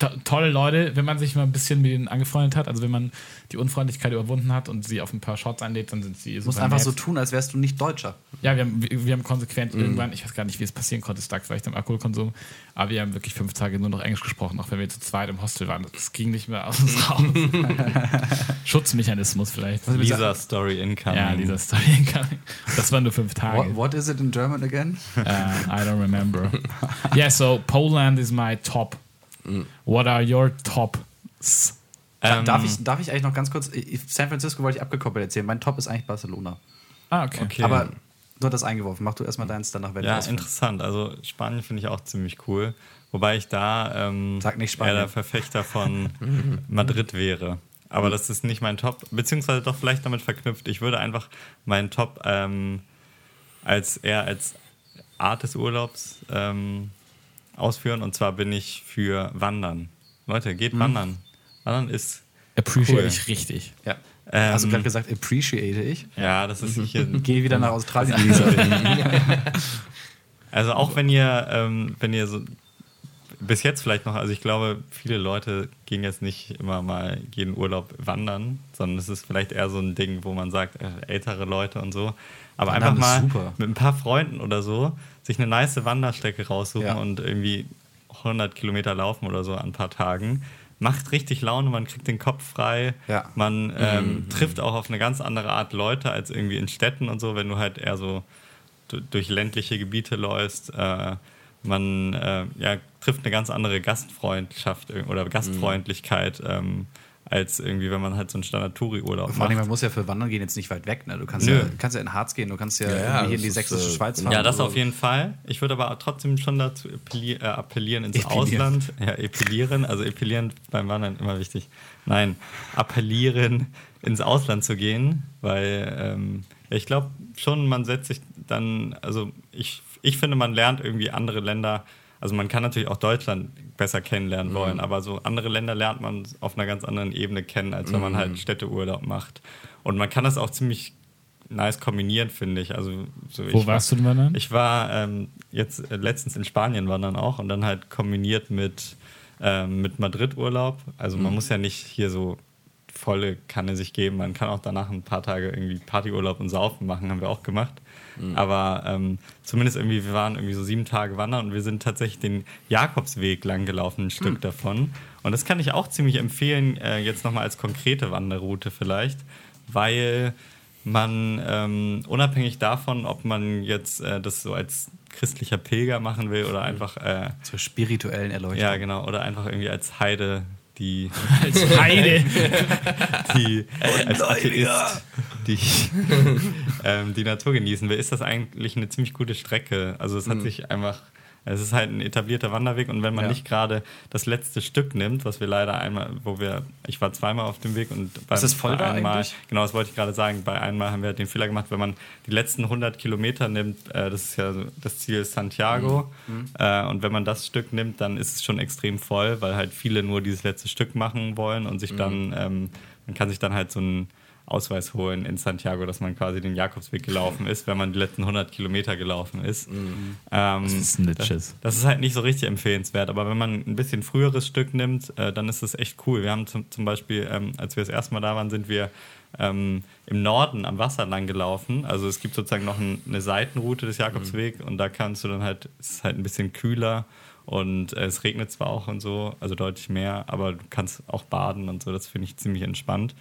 To tolle Leute, wenn man sich mal ein bisschen mit denen angefreundet hat, also wenn man die Unfreundlichkeit überwunden hat und sie auf ein paar Shots einlädt, dann sind sie Du musst einfach nett. so tun, als wärst du nicht Deutscher. Ja, wir haben, wir, wir haben konsequent irgendwann, ich weiß gar nicht, wie es passieren konnte, es lag vielleicht am Alkoholkonsum, aber wir haben wirklich fünf Tage nur noch Englisch gesprochen, auch wenn wir zu zweit im Hostel waren. Das ging nicht mehr aus uns raus. Schutzmechanismus vielleicht. Lisa Story Incoming. Ja, dieser Story incoming. Das waren nur fünf Tage. What, what is it in German again? Uh, I don't remember. yeah, so Poland is my top. What are your tops? Ähm, darf, ich, darf ich eigentlich noch ganz kurz, San Francisco wollte ich abgekoppelt erzählen. Mein Top ist eigentlich Barcelona. Ah, okay. Okay. Aber du hast das eingeworfen. Mach du erstmal deins, danach werde ich Ja, ausführen. interessant. Also Spanien finde ich auch ziemlich cool. Wobei ich da ähm, Sag nicht eher Spanien. der Verfechter von Madrid wäre. Aber das ist nicht mein Top, beziehungsweise doch vielleicht damit verknüpft. Ich würde einfach meinen Top ähm, als eher als Art des Urlaubs ähm, ausführen. Und zwar bin ich für Wandern. Leute, geht wandern. Wandern ist Appreciate Cool. ich richtig. Ja. Ähm, Hast du gerade gesagt, appreciate ich? ja, das ist hier Geh wieder nach Australien, Lisa. Also auch wenn ihr, ähm, wenn ihr so bis jetzt vielleicht noch, also ich glaube, viele Leute gehen jetzt nicht immer mal jeden Urlaub wandern, sondern es ist vielleicht eher so ein Ding, wo man sagt, äh, ältere Leute und so. Aber Wandern einfach mal super. mit ein paar Freunden oder so sich eine nice Wanderstrecke raussuchen Ja. und irgendwie 100 Kilometer laufen oder so an ein paar Tagen. Macht richtig Laune, man kriegt den Kopf frei, Ja. man ähm, trifft auch auf eine ganz andere Art Leute als irgendwie in Städten und so, wenn du halt eher so du- durch ländliche Gebiete läufst. Äh, man äh, ja, trifft eine ganz andere Gastfreundschaft ir- oder Gastfreundlichkeit ähm, als irgendwie, wenn man halt so einen Standard-Touri-Urlaub Vor allem, macht. man muss ja für Wandern gehen jetzt nicht weit weg. Ne? Du kannst Nö. ja, kannst ja in Harz gehen, du kannst ja, Ja, hier in die sächsische äh, Schweiz fahren. Ja, das oder auf jeden Fall. Ich würde aber trotzdem schon dazu äh, appellieren ins Epilieren. Ausland. Ja, epilieren. Also epilieren beim Wandern immer wichtig. Nein, appellieren ins Ausland zu gehen, weil ähm, ja, ich glaube schon, man setzt sich dann, also ich, ich finde, man lernt irgendwie andere Länder, also man kann natürlich auch Deutschland besser kennenlernen wollen, aber so andere Länder lernt man auf einer ganz anderen Ebene kennen, als wenn man halt Städteurlaub macht. Und man kann das auch ziemlich nice kombinieren, finde ich. Also, so Wo ich warst du denn wandern? Ich war ähm, jetzt äh, letztens in Spanien wandern auch und dann halt kombiniert mit, ähm, mit Madrid-Urlaub. Also man muss ja nicht hier so volle Kanne sich geben. Man kann auch danach ein paar Tage irgendwie Partyurlaub und Saufen machen, haben wir auch gemacht. Aber ähm, zumindest irgendwie, wir waren irgendwie so sieben Tage wandern und wir sind tatsächlich den Jakobsweg lang gelaufen, ein Stück davon. Und das kann ich auch ziemlich empfehlen, äh, jetzt nochmal als konkrete Wanderroute vielleicht, weil man ähm, unabhängig davon, ob man jetzt äh, das so als christlicher Pilger machen will oder einfach, äh, Zur spirituellen Erleuchtung. ja genau, oder einfach irgendwie als Heide die, Als Heide. die als Atheist die, ähm, die Natur genießen will, ist das eigentlich eine ziemlich gute Strecke. Also es hat sich einfach, es ist halt ein etablierter Wanderweg und wenn man Ja. nicht gerade das letzte Stück nimmt, was wir leider einmal, wo wir, ich war zweimal auf dem Weg und bei, Ist das voll bei da einmal, eigentlich? genau, das wollte ich gerade sagen, bei einmal haben wir den Fehler gemacht, wenn man die letzten 100 Kilometer nimmt, äh, das ist ja das Ziel ist Santiago Mhm. äh, und wenn man das Stück nimmt, dann ist es schon extrem voll, weil halt viele nur dieses letzte Stück machen wollen und Mhm. sich dann, ähm, man kann sich dann halt so einen Ausweis holen in Santiago, dass man quasi den Jakobsweg gelaufen ist, wenn man die letzten 100 Kilometer gelaufen ist. Ähm, Das ist Snitches. das ist halt nicht so richtig empfehlenswert, aber wenn man ein bisschen früheres Stück nimmt, äh, dann ist es echt cool. Wir haben zum, zum Beispiel, ähm, als wir das erste Mal da waren, sind wir ähm, im Norden am Wasser lang gelaufen. Also es gibt sozusagen noch ein, eine Seitenroute des Jakobsweg und da kannst du dann halt, es ist halt ein bisschen kühler und äh, es regnet zwar auch und so, also deutlich mehr, aber du kannst auch baden und so, das finde ich ziemlich entspannt.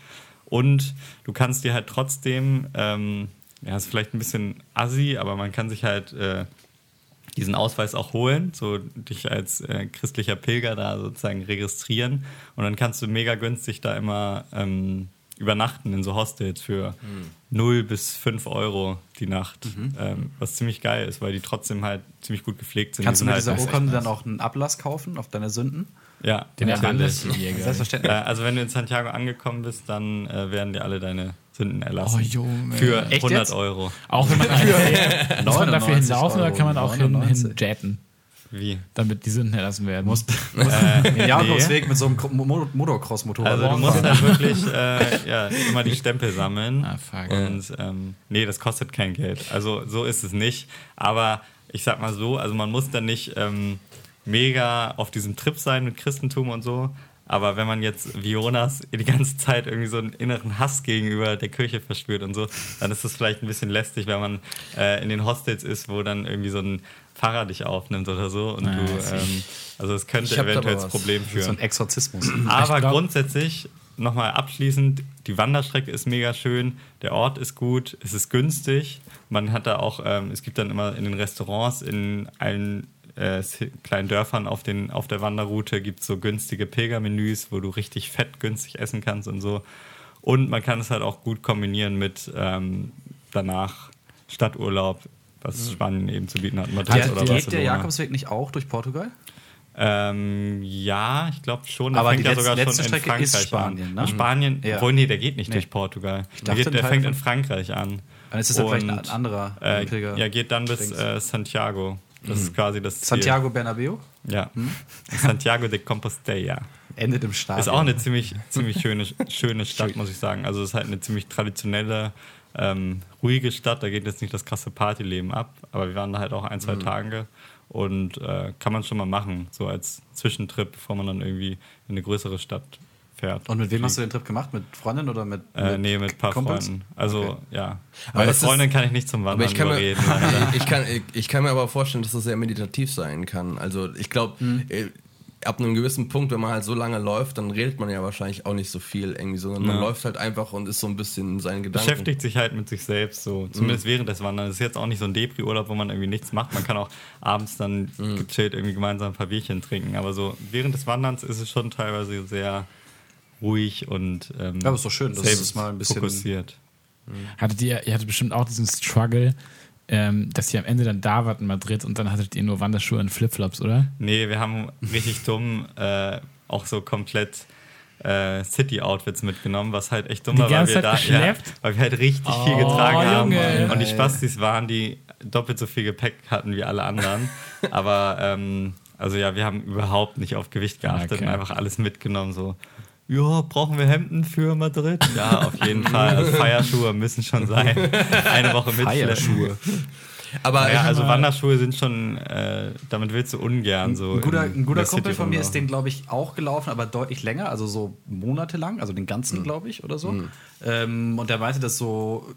Und du kannst dir halt trotzdem, ähm, ja, ist vielleicht ein bisschen assi, aber man kann sich halt äh, diesen Ausweis auch holen, so dich als äh, christlicher Pilger da sozusagen registrieren. Und dann kannst du mega günstig da immer ähm, übernachten in so Hostels für 0 bis 5 Euro die Nacht, ähm, was ziemlich geil ist, weil die trotzdem halt ziemlich gut gepflegt sind. Kannst du mit sind dieser halt, Urkunde dann auch einen Ablass kaufen auf deine Sünden? Ja, Den natürlich. Wandersjäger. Äh, Selbstverständlich. also wenn du in Santiago angekommen bist, dann äh, werden dir alle deine Sünden erlassen. Oh, Junge. Für Echt 100 jetzt? Euro. Auch wenn man, einfach, muss man dafür 99 hinlaufen oder kann man auch hin, 99. hinjetten, Wie? damit die Sünden erlassen werden? Muss, Den Jakobsweg mit so einem Motocross-Motorrad. Also du musst dann wirklich äh, ja, immer die Stempel sammeln. Ah, fuck. Und ähm, nee, das kostet kein Geld. Also so ist es nicht. Aber ich sag mal so, also man muss dann nicht ähm, mega auf diesem Trip sein mit Christentum und so. Aber wenn man jetzt wie Jonas die ganze Zeit irgendwie so einen inneren Hass gegenüber der Kirche verspürt und so, dann ist das vielleicht ein bisschen lästig, wenn man äh, in den Hostels ist, wo dann irgendwie so ein Pfarrer dich aufnimmt oder so. Und Ah, du, ähm, also es könnte eventuell was. Problemen führen. so ein Exorzismus. Aber glaub- grundsätzlich, nochmal abschließend, die Wanderstrecke ist mega schön, der Ort ist gut, es ist günstig. Man hat da auch, ähm, es gibt dann immer in den Restaurants in allen äh, kleinen Dörfern auf, den, auf der Wanderroute gibt es so günstige Pilgermenüs, wo du richtig fett günstig essen kannst und so. Und man kann es halt auch gut kombinieren mit ähm, danach Stadturlaub, was Spanien eben zu bieten hat. Madrid Der, oder geht der. Jakobsweg nicht auch durch Portugal? Ähm, ja, ich glaube schon. Der Aber fängt die ja letzte- sogar schon letzte in Strecke Frankreich ist Spanien, an. ne? Spanien, Ja. obwohl, nee, der geht nicht Nee. durch Portugal. Der, geht, der fängt in Frankreich an. Dann ist es ja vielleicht ein anderer Äh, Pilger. ja, geht dann bis äh, Santiago. Das ist quasi das Ziel. Santiago Bernabeu Ja. Santiago de Compostela. endet im Stadion. Ist auch eine ziemlich, ziemlich schöne, schöne Stadt, muss ich sagen. Also es ist halt eine ziemlich traditionelle, ähm, ruhige Stadt. Da geht jetzt nicht das krasse Partyleben ab. Aber wir waren da halt auch ein, Mhm. zwei Tage. Und äh, kann man schon mal machen, so als Zwischentrip, bevor man dann irgendwie in eine größere Stadt fährt. Und mit wem hast du den Trip gemacht? Mit Freundin oder mit, Äh, nee, mit ein paar Kumpels? Freunden. Also, Okay. ja. Aber Meine es ist- Freundin kann ich nicht zum Aber Wandern ich kann, mir, überreden. leider. ich, kann, ich, ich kann mir aber vorstellen, dass das sehr meditativ sein kann. Also ich glaube, ab einem gewissen Punkt, wenn man halt so lange läuft, dann redet man ja wahrscheinlich auch nicht so viel irgendwie, sondern man Ja. läuft halt einfach und ist so ein bisschen in seinen Gedanken. beschäftigt sich halt mit sich selbst so, zumindest während des Wanderns. Das ist jetzt auch nicht so ein Depri-Urlaub, wo man irgendwie nichts macht. Man kann auch abends dann gechillt irgendwie gemeinsam ein paar Bierchen trinken. Aber so während des Wanderns ist es schon teilweise sehr ruhig und ähm, Ja, aber ist doch schön, dass es mal ein bisschen- fokussiert. Hattet ihr, ihr hattet bestimmt auch diesen Struggle, ähm, dass ihr am Ende dann da wart in Madrid und dann hattet ihr nur Wanderschuhe und Flipflops, oder? Nee, wir haben richtig dumm äh, auch so komplett äh, City-Outfits mitgenommen, was halt echt dumm Die war, weil ganze wir, Zeit da, ja, weil wir halt richtig viel Oh, getragen haben. Junge. Und die Spastis waren, die doppelt so viel Gepäck hatten wie alle anderen. Aber ähm, also ja, wir haben überhaupt nicht auf Gewicht geachtet Okay. und einfach alles mitgenommen. So, ja, brauchen wir Hemden für Madrid? Ja, auf jeden Fall. Also Feierschuhe müssen schon sein. Eine Woche mitschleppen. Feierschuhe. Aber Ja, also Wanderschuhe sind schon, äh, damit willst du ungern so. Ein guter, in ein guter Kumpel von mir ist den, glaube ich, auch gelaufen, aber deutlich länger, also so monatelang, also den ganzen, glaube ich, oder so. Ähm, und der meinte, dass so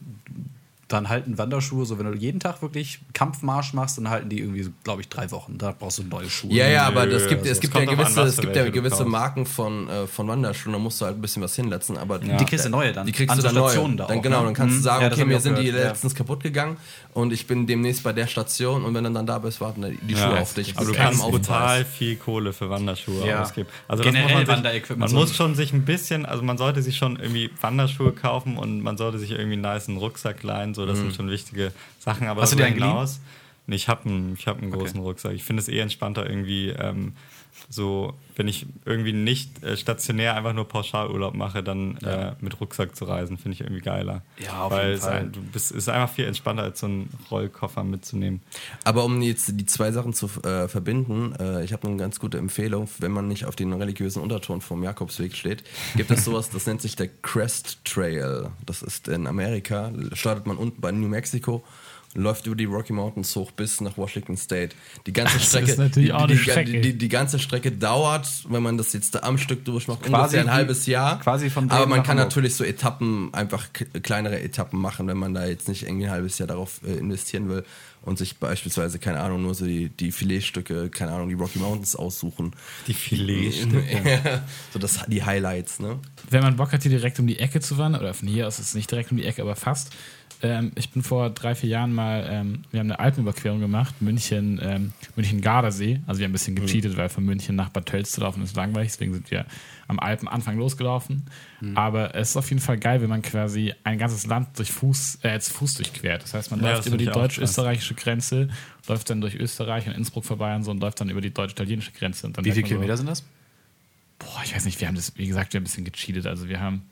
dann halten Wanderschuhe, so wenn du jeden Tag wirklich Kampfmarsch machst, dann halten die irgendwie, glaube ich, drei Wochen. Da brauchst du neue Schuhe. Ja, ja, aber das gibt, also es gibt ja an, gewisse, es gibt ja gewisse. Marken von, äh, von Wanderschuhen, da musst du halt ein bisschen was hinsetzen, aber Die kriegst du neue dann. Die kriegst An du dann neu. Stationen da dann, auch, genau, ne? dann kannst du Mhm. sagen, Ja, okay, mir sind die gehört, ja. letztens kaputt gegangen und ich bin demnächst bei der Station und wenn du dann da bist, warten die die Ja, Schuhe auf dich. Aber du kannst brutal viel Kohle für Wanderschuhe Ja. ausgeben. Also Generell muss man sich, Wanderequipment man muss schon sich ein bisschen, also man sollte sich schon irgendwie Wanderschuhe kaufen und man sollte sich irgendwie einen niceen Rucksack leihen. So, das sind schon wichtige Sachen. Aber Mhm. Hast du dir hinaus, Nee, ich habe einen, ich hab einen großen Rucksack. Ich finde es eh entspannter irgendwie. Ähm, so, wenn ich irgendwie nicht äh, stationär einfach nur Pauschalurlaub mache, dann äh, mit Rucksack zu reisen, finde ich irgendwie geiler. Ja, auf Weil jeden es Fall. ein, du bist, ist einfach viel entspannter, als so einen Rollkoffer mitzunehmen. Aber um jetzt die zwei Sachen zu äh, verbinden, äh, ich habe eine ganz gute Empfehlung, wenn man nicht auf den religiösen Unterton vom Jakobsweg steht, gibt es sowas, das nennt sich der Crest Trail. Das ist in Amerika, startet man unten bei New Mexico läuft über die Rocky Mountains hoch bis nach Washington State. Die ganze Das Strecke, ist natürlich die, auch die, Strecke. die, die, die ganze Strecke dauert, wenn man das jetzt da am Stück durchmacht, Quasi ungefähr ein halbes Jahr. quasi von Aber man kann Hamburg. natürlich so Etappen, einfach kleinere Etappen machen, wenn man da jetzt nicht irgendwie ein halbes Jahr darauf äh, investieren will und sich beispielsweise, keine Ahnung, nur so die, die Filetstücke, keine Ahnung, die Rocky Mountains aussuchen. Die Filet. so das, die Highlights, ne? wenn man Bock hat, hier direkt um die Ecke zu wandern, oder von hier aus ist es nicht direkt um die Ecke, aber fast. Ähm, ich bin vor drei, vier Jahren mal, ähm, wir haben eine Alpenüberquerung gemacht, München, ähm, München-Gardasee. Also wir haben ein bisschen gecheatet, weil von München nach Bad Tölz zu laufen ist langweilig, deswegen sind wir am Alpenanfang losgelaufen. Aber es ist auf jeden Fall geil, wenn man quasi ein ganzes Land durch Fuß, äh, zu Fuß durchquert. Das heißt, man Ja, läuft über die deutsch-österreichische Grenze, läuft dann durch Österreich und Innsbruck vorbei und so und läuft dann über die deutsch-italienische Grenze. Wie viele man so- Kilometer sind das? Boah, ich weiß nicht, wir haben das, wie gesagt, wir haben ein bisschen gecheatet. Also wir haben,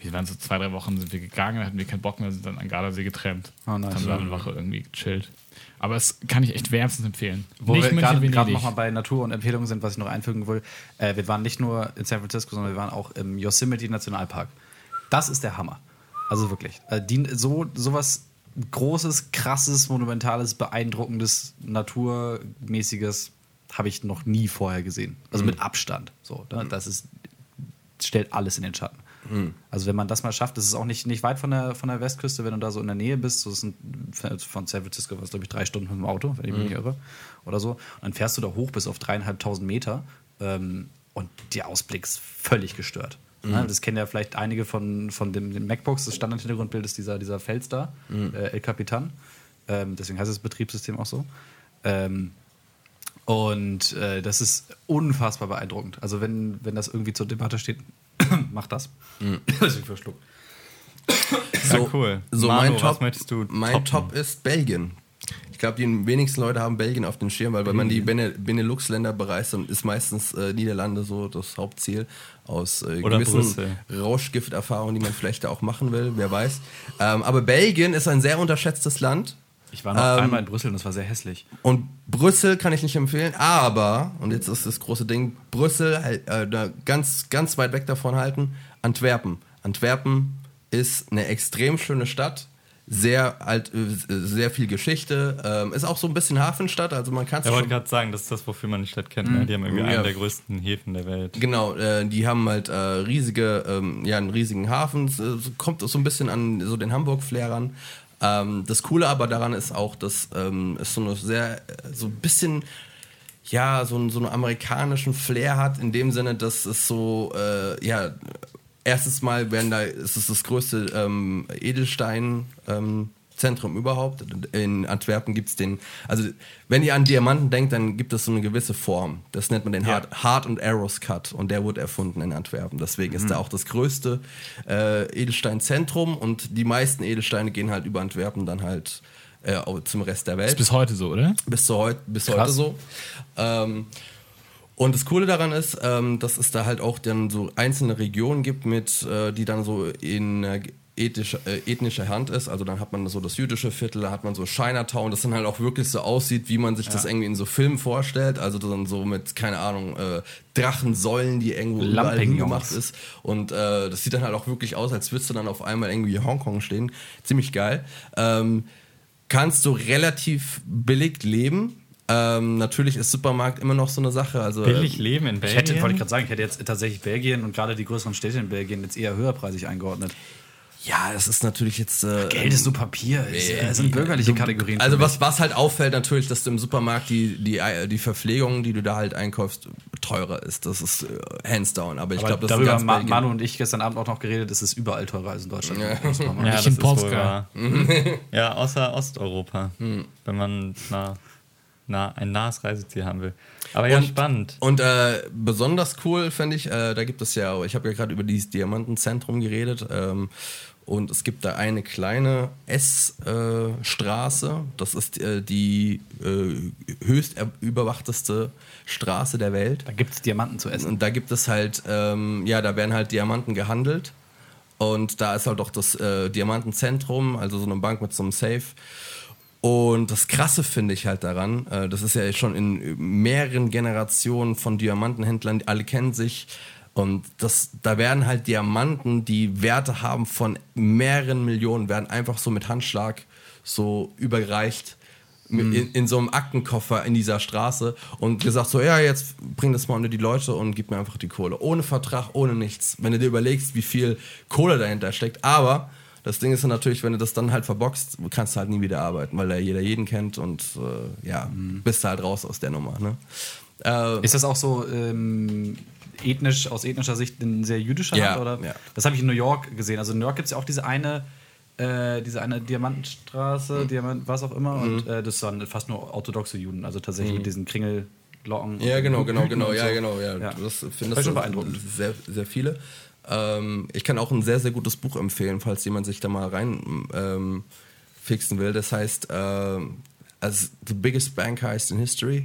wir waren so zwei, drei Wochen sind wir gegangen, dann hatten wir keinen Bock mehr, sind dann an Gardasee getrennt. Oh, nice. Dann war eine Woche irgendwie gechillt. Aber es kann ich echt wärmstens empfehlen. Wo nicht wir gerade nochmal bei Natur und Empfehlungen sind, was ich noch einfügen will. Äh, wir waren nicht nur in San Francisco, sondern wir waren auch im Yosemite Nationalpark. Das ist der Hammer. Also wirklich. Äh, die, so sowas Großes, krasses, monumentales, beeindruckendes, naturmäßiges habe ich noch nie vorher gesehen. Also mit Abstand. So, ne? Das ist, stellt alles in den Schatten. Also wenn man das mal schafft, das ist auch nicht, nicht weit von der, von der Westküste, wenn du da so in der Nähe bist, so das sind von San Francisco was glaube ich drei Stunden mit dem Auto, wenn ich mich nicht irre, oder so. Und dann fährst du da hoch bis auf dreieinhalbtausend Meter ähm, und der Ausblick ist völlig gestört. Ne? Das kennen ja vielleicht einige von, von dem, den MacBooks. Das Standardhintergrundbild ist dieser, dieser Fels da, äh, El Capitan. Ähm, deswegen heißt das Betriebssystem auch so. Ähm, und äh, das ist unfassbar beeindruckend. Also wenn, wenn das irgendwie zur Debatte steht, macht das. Deswegen verschluckt. Ja, cool. So Manu, mein was Top, möchtest du mein? Top ist Belgien. Ich glaube, die wenigsten Leute haben Belgien auf dem Schirm, weil wenn man die Bene- Benelux-Länder bereist, dann ist meistens äh, Niederlande so das Hauptziel aus äh, gewissen. Rauschgifterfahrungen, die man vielleicht da auch machen will, wer weiß. Ähm, aber Belgien ist ein sehr unterschätztes Land. Ich war noch Ähm, einmal in Brüssel und das war sehr hässlich. Und Brüssel kann ich nicht empfehlen, aber, und jetzt ist das große Ding, Brüssel halt, äh, ganz, ganz weit weg davon halten, Antwerpen. Antwerpen ist eine extrem schöne Stadt, sehr alt, äh, sehr viel Geschichte, ähm, ist auch so ein bisschen Hafenstadt, also man kann es Ich wollte gerade sagen, das ist das, wofür man die Stadt kennt. Ne? Die haben irgendwie Ja. einen der größten Häfen der Welt. Genau, äh, die haben halt äh, riesige, ähm, ja, einen riesigen Hafen. Es, äh, kommt so ein bisschen an so den Hamburg-Flair ran. Ähm, das Coole aber daran ist auch, dass ähm, es so eine sehr, so ein bisschen, ja, so, einen- so einen amerikanischen Flair hat, in dem Sinne, dass es so, äh, ja, erstes Mal werden da, es ist das größte ähm, Edelstein, ähm, Zentrum überhaupt. In Antwerpen gibt es den, also wenn ihr an Diamanten denkt, dann gibt es so eine gewisse Form. Das nennt man den Ja. Hard, und Arrows Cut und der wurde erfunden in Antwerpen. Deswegen ist da auch das größte äh, Edelsteinzentrum und die meisten Edelsteine gehen halt über Antwerpen dann halt äh, zum Rest der Welt Ist bis heute so, oder? bis, zu heut, bis Krass. heute so. Ähm, und das Coole daran ist, ähm, dass es da halt auch dann so einzelne Regionen gibt, mit, äh, die dann so in äh, ethisch, äh, ethnischer Hand ist. Also dann hat man so das jüdische Viertel, da hat man so Chinatown, das dann halt auch wirklich so aussieht, wie man sich das irgendwie in so Filmen vorstellt. Also dann so mit, keine Ahnung, äh, Drachensäulen, die irgendwo überall hingemacht ist. Und äh, das sieht dann halt auch wirklich aus, als würdest du dann auf einmal irgendwie in Hongkong stehen. Ziemlich geil. Ähm, kannst du relativ billig leben. Ähm, natürlich ist Supermarkt immer noch so eine Sache. Also, Billig äh, leben in Ich Belgien. hätte, wollte ich gerade sagen, ich hätte jetzt tatsächlich Belgien und gerade die größeren Städte in Belgien jetzt eher höherpreisig eingeordnet. Ja, es ist natürlich jetzt. Äh, Geld ist nur Papier. Es äh, sind bürgerliche Kategorien. Also was, was halt auffällt natürlich, dass du im Supermarkt die, die, die Verpflegung, die du da halt einkaufst, teurer ist. Das ist äh, hands down. Aber ich glaube, das darüber ist haben Ma Belgien. Manu und ich gestern Abend auch noch geredet, es ist überall teurer als in Deutschland. ja, Nicht das in Polska. ja, außer Osteuropa, wenn man na, na, ein nahes Reiseziel haben will. Aber ja, Und- spannend. Und äh, besonders cool fände ich, äh, da gibt es ja, ich habe ja gerade über dieses Diamantenzentrum geredet. Ähm, und es gibt da eine kleine S-Straße. das ist äh, die äh, höchst er- überwachteste Straße der Welt. Da gibt es Diamanten zu essen. Und da gibt es halt, ähm, ja, da werden halt Diamanten gehandelt. Und da ist halt auch das äh, Diamantenzentrum, also so eine Bank mit so einem Safe. Und das Krasse finde ich halt daran, äh, das ist ja schon in mehreren Generationen von Diamantenhändlern, die alle kennen sich. Und das, da werden halt Diamanten, die Werte haben von mehreren Millionen, werden einfach so mit Handschlag so überreicht mit- in, in so einem Aktenkoffer in dieser Straße und gesagt so, ja, jetzt bring das mal unter die Leute und gib mir einfach die Kohle. Ohne Vertrag, ohne nichts. Wenn du dir überlegst, wie viel Kohle dahinter steckt. Aber das Ding ist dann natürlich, wenn du das dann halt verboxt, kannst du halt nie wieder arbeiten, weil da jeder jeden kennt und äh, ja, bist du halt raus aus der Nummer. Ne? Äh, Ist das auch so ähm, ethnisch, aus ethnischer Sicht ein sehr jüdischer Ja, Land? Oder? ja. Das habe ich in New York gesehen. Also in New York gibt es ja auch diese eine, äh, diese eine Diamantenstraße, Mhm. Diamant, was auch immer. Und äh, das waren fast nur orthodoxe Juden, also tatsächlich mit diesen Kringellocken. Mhm. Ja, genau, genau, Hüten genau, und ja, so. genau, ja. Ja. Das War findest schon beeindruckend. sehr, sehr viele. Ähm, ich kann auch ein sehr, sehr gutes Buch empfehlen, falls jemand sich da mal rein ähm, fixen will. Das heißt, ähm, also The Biggest Bank Heist in History,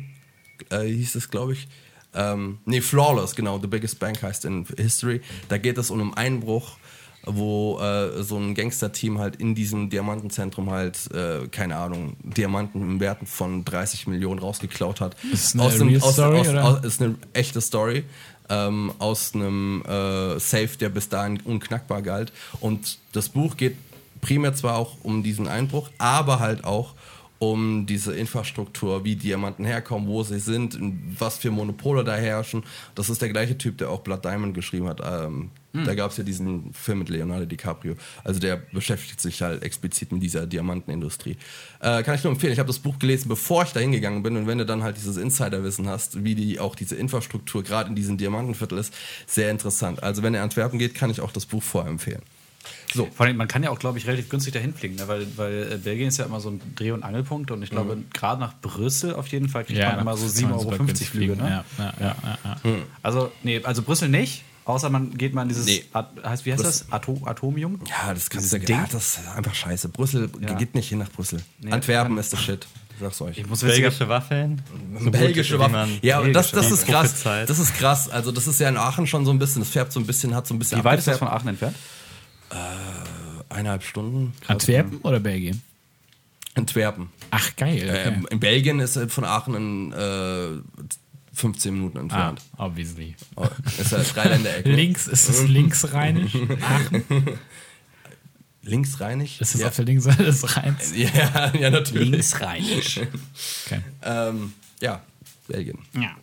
äh, hieß es, glaube ich. Ähm, nee, Flawless, genau, The Biggest Bank Heist in History. Da geht es um einen Einbruch, wo äh, so ein Gangsterteam halt in diesem Diamantenzentrum halt, äh, keine Ahnung, Diamanten im Werten von 30 Millionen rausgeklaut hat. Ist eine Aus einem- real aus- story, aus- oder? aus- ist eine echte Story ähm, aus einem äh, Safe, der bis dahin unknackbar galt. Und das Buch geht primär zwar auch um diesen Einbruch, aber halt auch um diese Infrastruktur, wie Diamanten herkommen, wo sie sind, in was für Monopole da herrschen. Das ist der gleiche Typ, der auch Blood Diamond geschrieben hat. Ähm, Da gab es ja diesen Film mit Leonardo DiCaprio. Also der beschäftigt sich halt explizit mit dieser Diamantenindustrie. Äh, kann ich nur empfehlen. Ich habe das Buch gelesen, bevor ich da hingegangen bin. Und wenn du dann halt dieses Insiderwissen hast, wie die auch diese Infrastruktur gerade in diesem Diamantenviertel ist, sehr interessant. Also wenn ihr Antwerpen geht, kann ich auch das Buch vorempfehlen. So. Vor allem, man kann ja auch, glaube ich, relativ günstig dahin fliegen, ne? weil, weil äh, Belgien ist ja immer so ein Dreh- und Angelpunkt und ich glaube, Mhm. gerade nach Brüssel auf jeden Fall kriegt man immer so kann 7,50 man Euro Flüge. fliegen. Ne? Ja, ja, ja, ja, ja. Also, nee, also Brüssel nicht, außer man geht mal in dieses, Nee. At heißt, wie heißt Brüssel. das? Atom Atomium? Ja, das kannst du Ding? ja, das ist einfach scheiße. Brüssel Ja. geht nicht hin nach Brüssel. Nee, Antwerpen ist das Shit. Ich sag's euch. Ich muss Belgische Waffeln. So belgische man- Ja, und das, das ist krass. Das ist krass. Also, das ist ja in Aachen schon so ein bisschen, das färbt so ein bisschen, hat so ein bisschen wie weit ist das von Aachen entfernt? Eineinhalb Stunden. Antwerpen oder Belgien? Antwerpen. Ach, geil. Okay. Ähm, in Belgien ist von Aachen in äh, 15 Minuten ah, entfernt. obviously. Oh, ist ja Dreiländereck. Links ist es linksrheinisch. Aachen Linksrheinig? ist es ja. auf der linken Seite des Rheins. ja, ja, natürlich. Linksrheinisch. Okay. Ähm, ja, Belgien. ja.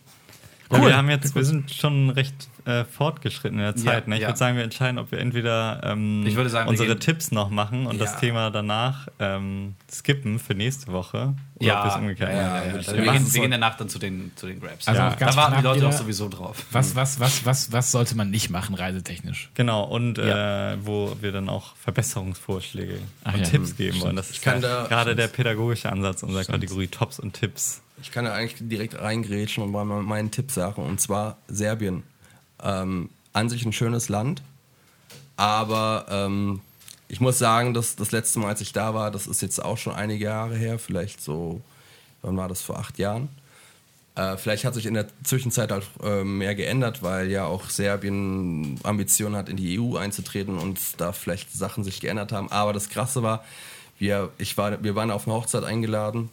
Ja, Cool. Wir haben jetzt, wir sind schon recht äh, fortgeschritten in der Zeit. Ja, ne? Ich ja. würde sagen, wir entscheiden, ob wir entweder ähm, Ich würde sagen, wir unsere gehen- Tipps noch machen und Ja. das Thema danach ähm, skippen für nächste Woche. Oder ob wir es umgekehrt ja, machen. ja, ja. Wir Wir, gehen, es wir so. gehen danach dann zu den, zu den Grabs. Also Ja. da warten die Leute auch sowieso drauf. Was, was, was, was, was sollte man nicht machen, reisetechnisch? Genau, und Ja. äh, wo wir dann auch Verbesserungsvorschläge Ach und ja, Tipps geben wollen. Das ist ja gerade der pädagogische Ansatz unserer Kategorie Tops und Tipps. Ich kann da eigentlich direkt reingrätschen und mal meinen Tipp sagen. Und zwar Serbien. Ähm, an sich ein schönes Land, aber ähm, ich muss sagen, dass das letzte Mal, als ich da war, das ist jetzt auch schon einige Jahre her, vielleicht so, wann war das, vor acht Jahren. Äh, vielleicht hat sich in der Zwischenzeit halt äh, mehr geändert, weil ja auch Serbien Ambitionen hat, in die EU einzutreten und da vielleicht Sachen sich geändert haben. Aber das Krasse war, wir, ich war, wir waren auf eine Hochzeit eingeladen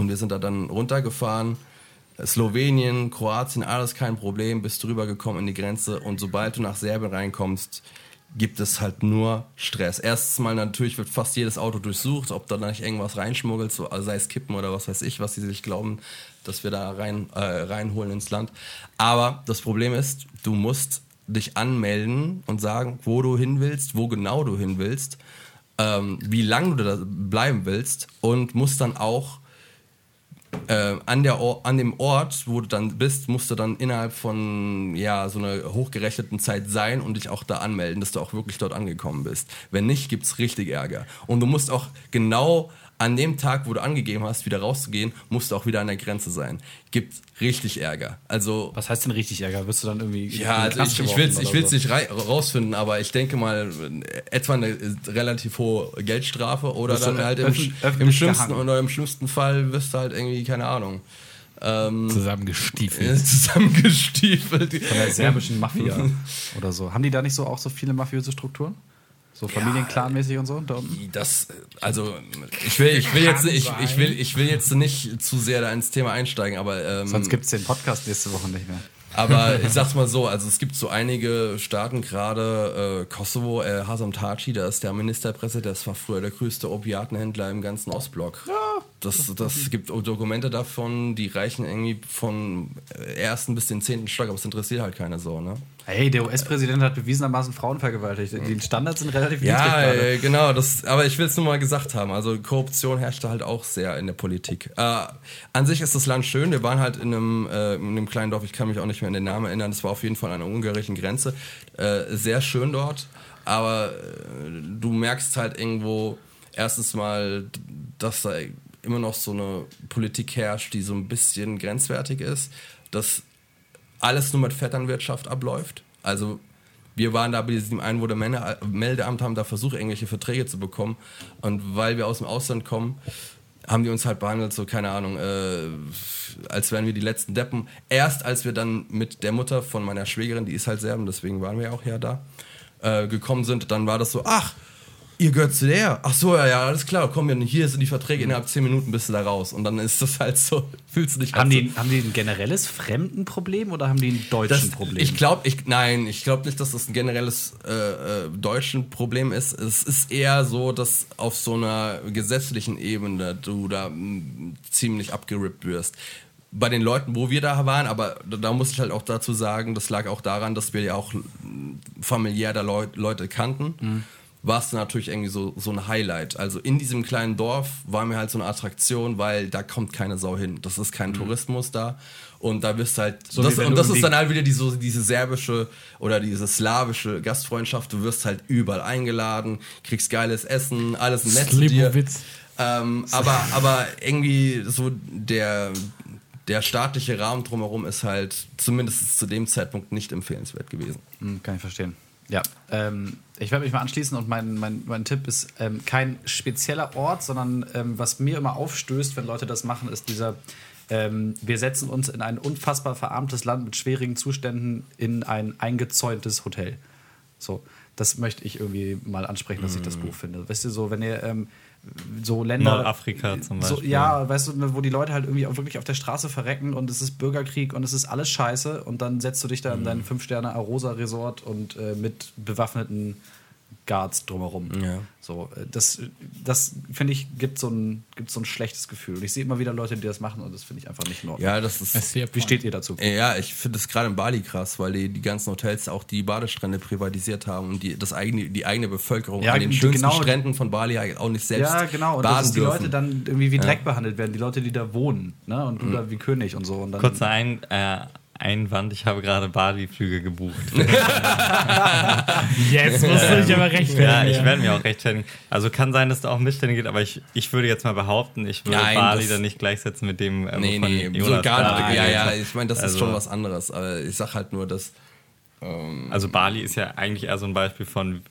und wir sind da dann runtergefahren. Slowenien, Kroatien, alles kein Problem, bist drüber gekommen in die Grenze und sobald du nach Serbien reinkommst, gibt es halt nur Stress. Erstens mal natürlich wird fast jedes Auto durchsucht, ob da nicht irgendwas reinschmuggelt, so, also sei es Kippen oder was weiß ich, was sie sich glauben, dass wir da rein, äh, reinholen ins Land. Aber das Problem ist, du musst dich anmelden und sagen, wo du hin willst, wo genau du hin willst, ähm, wie lange du da bleiben willst und musst dann auch äh, an, der an dem Ort, wo du dann bist, musst du dann innerhalb von ja, so einer hochgerechneten Zeit sein und dich auch da anmelden, dass du auch wirklich dort angekommen bist. Wenn nicht, gibt es richtig Ärger. Und du musst auch genau an dem Tag, wo du angegeben hast, wieder rauszugehen, musst du auch wieder an der Grenze sein. Gibt richtig Ärger. Also Was heißt denn richtig Ärger? Wirst du dann irgendwie. ja, also ich, ich will es ich will's so? nicht rausfinden, aber ich denke mal, etwa eine äh, relativ hohe Geldstrafe oder Wirst dann halt im, im, schlimmsten gehangen. oder im schlimmsten Fall wirst du halt irgendwie, keine Ahnung, ähm, Zusammengestiefelt. zusammengestiefelt. Von der serbischen Mafia oder so. Haben die da nicht so auch so viele mafiöse Strukturen? So Familienclan-mäßig und so? Da? Das, also, ich will, ich will jetzt, ich, ich will, ich will jetzt nicht zu sehr da ins Thema einsteigen, aber ähm, Sonst gibt es den Podcast nächste Woche nicht mehr. Aber ich sag's mal so, also es gibt so einige Staaten, gerade äh, Kosovo, äh, Hasan Taci, da ist der Ministerpräsident, das war früher der größte Opiatenhändler im ganzen Ostblock. Das, das gibt Dokumente davon, die reichen irgendwie von ersten bis den zehnten Stock, aber es interessiert halt keine so, ne? Hey, der US-Präsident hat bewiesenermaßen Frauen vergewaltigt. Die Standards sind relativ niedrig Ja, äh, genau, das, aber ich will es nur mal gesagt haben. Also Korruption herrschte halt auch sehr in der Politik. Äh, an sich ist das Land schön. Wir waren halt in einem, äh, in einem kleinen Dorf, ich kann mich auch nicht mehr an den Namen erinnern. Das war auf jeden Fall an der ungarischen Grenze. Äh, sehr schön dort, aber äh, du merkst halt irgendwo erstens mal, dass da immer noch so eine Politik herrscht, die so ein bisschen grenzwertig ist. Dass alles nur mit Vetternwirtschaft abläuft. Also wir waren da bei diesem Einwohnermeldeamt, haben da versucht, irgendwelche Verträge zu bekommen. Und weil wir aus dem Ausland kommen, haben die uns halt behandelt, so keine Ahnung, äh, als wären wir die letzten Deppen. Erst als wir dann mit der Mutter von meiner Schwägerin, die ist halt Serben, deswegen waren wir auch ja da, äh, gekommen sind, dann war das so, ach, ihr gehört zu der? Ach so, ja, ja, alles klar, komm, hier sind die Verträge, innerhalb 10 Minuten bist du da raus. Und dann ist das halt so, fühlst du dich Haben halt die, haben die ein generelles Fremdenproblem oder haben die ein das, deutschen Problem? Ich glaube, ich, nein, ich glaube nicht, dass das ein generelles äh, äh, deutschen Problem ist. Es ist eher so, dass auf so einer gesetzlichen Ebene du da mh, ziemlich abgerippt wirst. Bei den Leuten, wo wir da waren, aber da, muss ich halt auch dazu sagen, das lag auch daran, dass wir ja auch familiär da Leu Leute kannten. War es natürlich irgendwie so, so ein Highlight. Also in diesem kleinen Dorf war mir halt so eine Attraktion, weil da kommt keine Sau hin. Das ist kein Tourismus da. Und da wirst du halt. So das, und das ist dann halt wieder die, so, diese serbische oder diese slawische Gastfreundschaft. Du wirst halt überall eingeladen, kriegst geiles Essen, alles nett. Slivovitz. Ähm, aber, aber irgendwie so der, der staatliche Rahmen drumherum ist halt zumindest zu dem Zeitpunkt nicht empfehlenswert gewesen. Hm, kann ich verstehen. Ja, ähm, ich werde mich mal anschließen und mein, mein, mein Tipp ist ähm, kein spezieller Ort, sondern ähm, was mir immer aufstößt, wenn Leute das machen, ist dieser, ähm, wir setzen uns in ein unfassbar verarmtes Land mit schwierigen Zuständen in ein eingezäuntes Hotel. So, das möchte ich irgendwie mal ansprechen, dass ich das Buch finde. Weißt du, so, wenn ihr ähm, so Länder. Nordafrika zum So, Beispiel. ja, weißt du, wo die Leute halt irgendwie auch wirklich auf der Straße verrecken und es ist Bürgerkrieg und es ist alles scheiße und dann setzt du dich da in dein Fünf-Sterne-Arosa-Resort und äh, mit bewaffneten Bodyguards drumherum. Ja. So, äh, das, das finde ich, gibt so, ein, gibt so ein schlechtes Gefühl. Und ich sehe immer wieder Leute, die das machen und das finde ich einfach nicht in Ordnung. Ja, das ist. Wie steht ihr dazu? Ja, ich finde es gerade in Bali krass, weil die, die ganzen Hotels auch die Badestrände privatisiert haben und die, das eigene, die eigene Bevölkerung Ja, an den schönsten genau. Stränden von Bali halt auch nicht selbst Ja, genau. Und baden dass die dürfen. Leute dann irgendwie wie Dreck behandelt werden, die Leute, die da wohnen. Ne? Und du da wie König und so. Und dann, Kurzer Ein, äh, Einwand, ich habe gerade Bali-Flüge gebucht. Jetzt musst du dich aber rechtfertigen. ja, ich werde mir auch rechtfertigen. Also kann sein, dass da auch Missstände gibt, aber ich, ich würde jetzt mal behaupten, ich würde Nein, Bali dann nicht gleichsetzen mit dem, äh, Nee, wovon nee, so gar. Ja, ja, ich meine, das Also- ist schon was anderes. Aber ich sag halt nur, dass. Also Bali ist ja eigentlich eher so ein Beispiel von,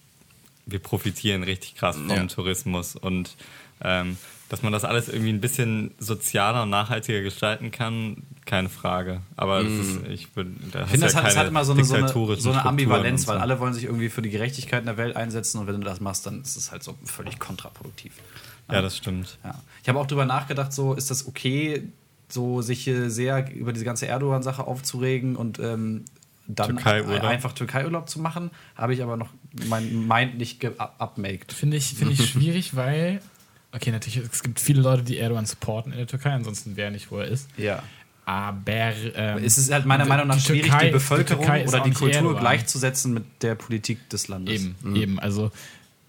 wir profitieren richtig krass vom Ja. Tourismus und ähm, dass man das alles irgendwie ein bisschen sozialer und nachhaltiger gestalten kann, keine Frage. Aber das ist, ich würde, da Ich finde, das, ja hat, das hat immer so eine, so eine, so eine Ambivalenz, so. weil alle wollen sich irgendwie für die Gerechtigkeit in der Welt einsetzen und wenn du das machst, dann ist es halt so völlig kontraproduktiv. Ja, das stimmt. Ja. Ich habe auch drüber nachgedacht, so ist das okay, so sich hier sehr über diese ganze Erdogan-Sache aufzuregen und ähm, dann Türkei-Urlaub. einfach Türkei-Urlaub zu machen, habe ich aber noch mein Mind nicht abmaked. Finde ich, finde ich schwierig, weil, okay, natürlich, es gibt viele Leute, die Erdogan supporten in der Türkei, ansonsten wäre er nicht, wo er ist. Ja. Aber ähm, Es ist halt meiner die- Meinung nach die schwierig, Türkei- die Bevölkerung ist oder die Kultur Erdogan. gleichzusetzen mit der Politik des Landes. Eben, eben. Also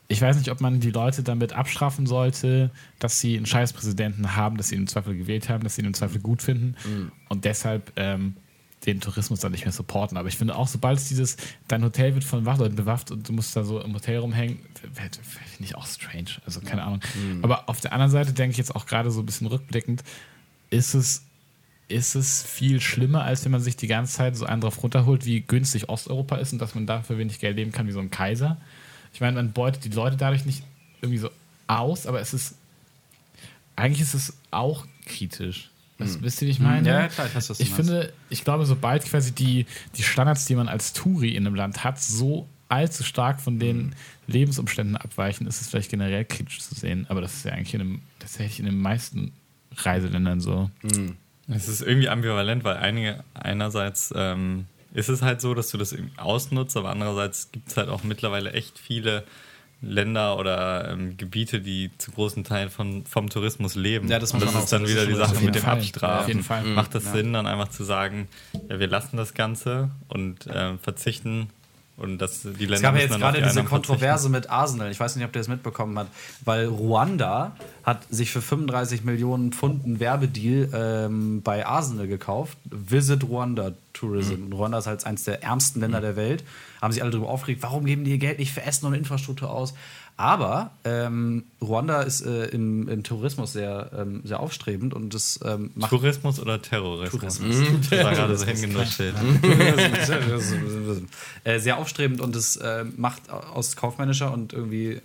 ich weiß nicht, ob man die Leute damit abstrafen sollte, dass sie einen Scheißpräsidenten haben, dass sie ihn im Zweifel gewählt haben, dass sie ihn im Zweifel gut finden und deshalb ähm, den Tourismus dann nicht mehr supporten. Aber ich finde auch, sobald es dieses, dein Hotel wird von Wachleuten bewacht und du musst da so im Hotel rumhängen, finde ich auch strange. Also keine Ahnung. Aber auf der anderen Seite denke ich jetzt auch gerade so ein bisschen rückblickend, ist es ist es viel schlimmer, als wenn man sich die ganze Zeit so einen drauf runterholt, wie günstig Osteuropa ist und dass man dafür wenig Geld leben kann wie so ein Kaiser. Ich meine, man beutet die Leute dadurch nicht irgendwie so aus, aber es ist eigentlich ist es auch kritisch. Das, Wisst ihr, wie ich meine? Ja, klar, ich weiß, was du ich meinst. finde, ich glaube, sobald quasi die, die Standards, die man als Touri in einem Land hat, so allzu stark von den Lebensumständen abweichen, ist es vielleicht generell kritisch zu sehen. Aber das ist ja eigentlich in einem, tatsächlich in den meisten Reiseländern so. Es ist irgendwie ambivalent, weil einige, einerseits ähm, ist es halt so, dass du das ausnutzt, aber andererseits gibt es halt auch mittlerweile echt viele Länder oder ähm, Gebiete, die zu großen Teilen von, vom Tourismus leben. Ja, das Und muss das ist dann wieder das die Sache mit dem Fall. Abstrafen. Auf jeden Fall. Macht es Sinn, dann einfach zu sagen, ja, wir lassen das Ganze und ähm, verzichten und dass die Länder Es gab ja jetzt gerade die diese Kontroverse mit Arsenal. Ich weiß nicht, ob ihr das mitbekommen habt, weil Ruanda hat sich für 35 Millionen Pfund einen Werbedeal ähm, bei Arsenal gekauft. Visit Rwanda Tourism. Mhm. Ruanda ist halt eines der ärmsten Länder der Welt. Haben sich alle darüber aufgeregt, warum geben die ihr Geld nicht für Essen und Infrastruktur aus? Aber ähm, Ruanda ist äh, im, im Tourismus sehr, ähm, sehr aufstrebend und das ähm, macht Tourismus oder Terrorismus? Tourismus. Das war gerade so hingenuschelt. äh, sehr aufstrebend und es äh, macht aus kaufmännischer und irgendwie,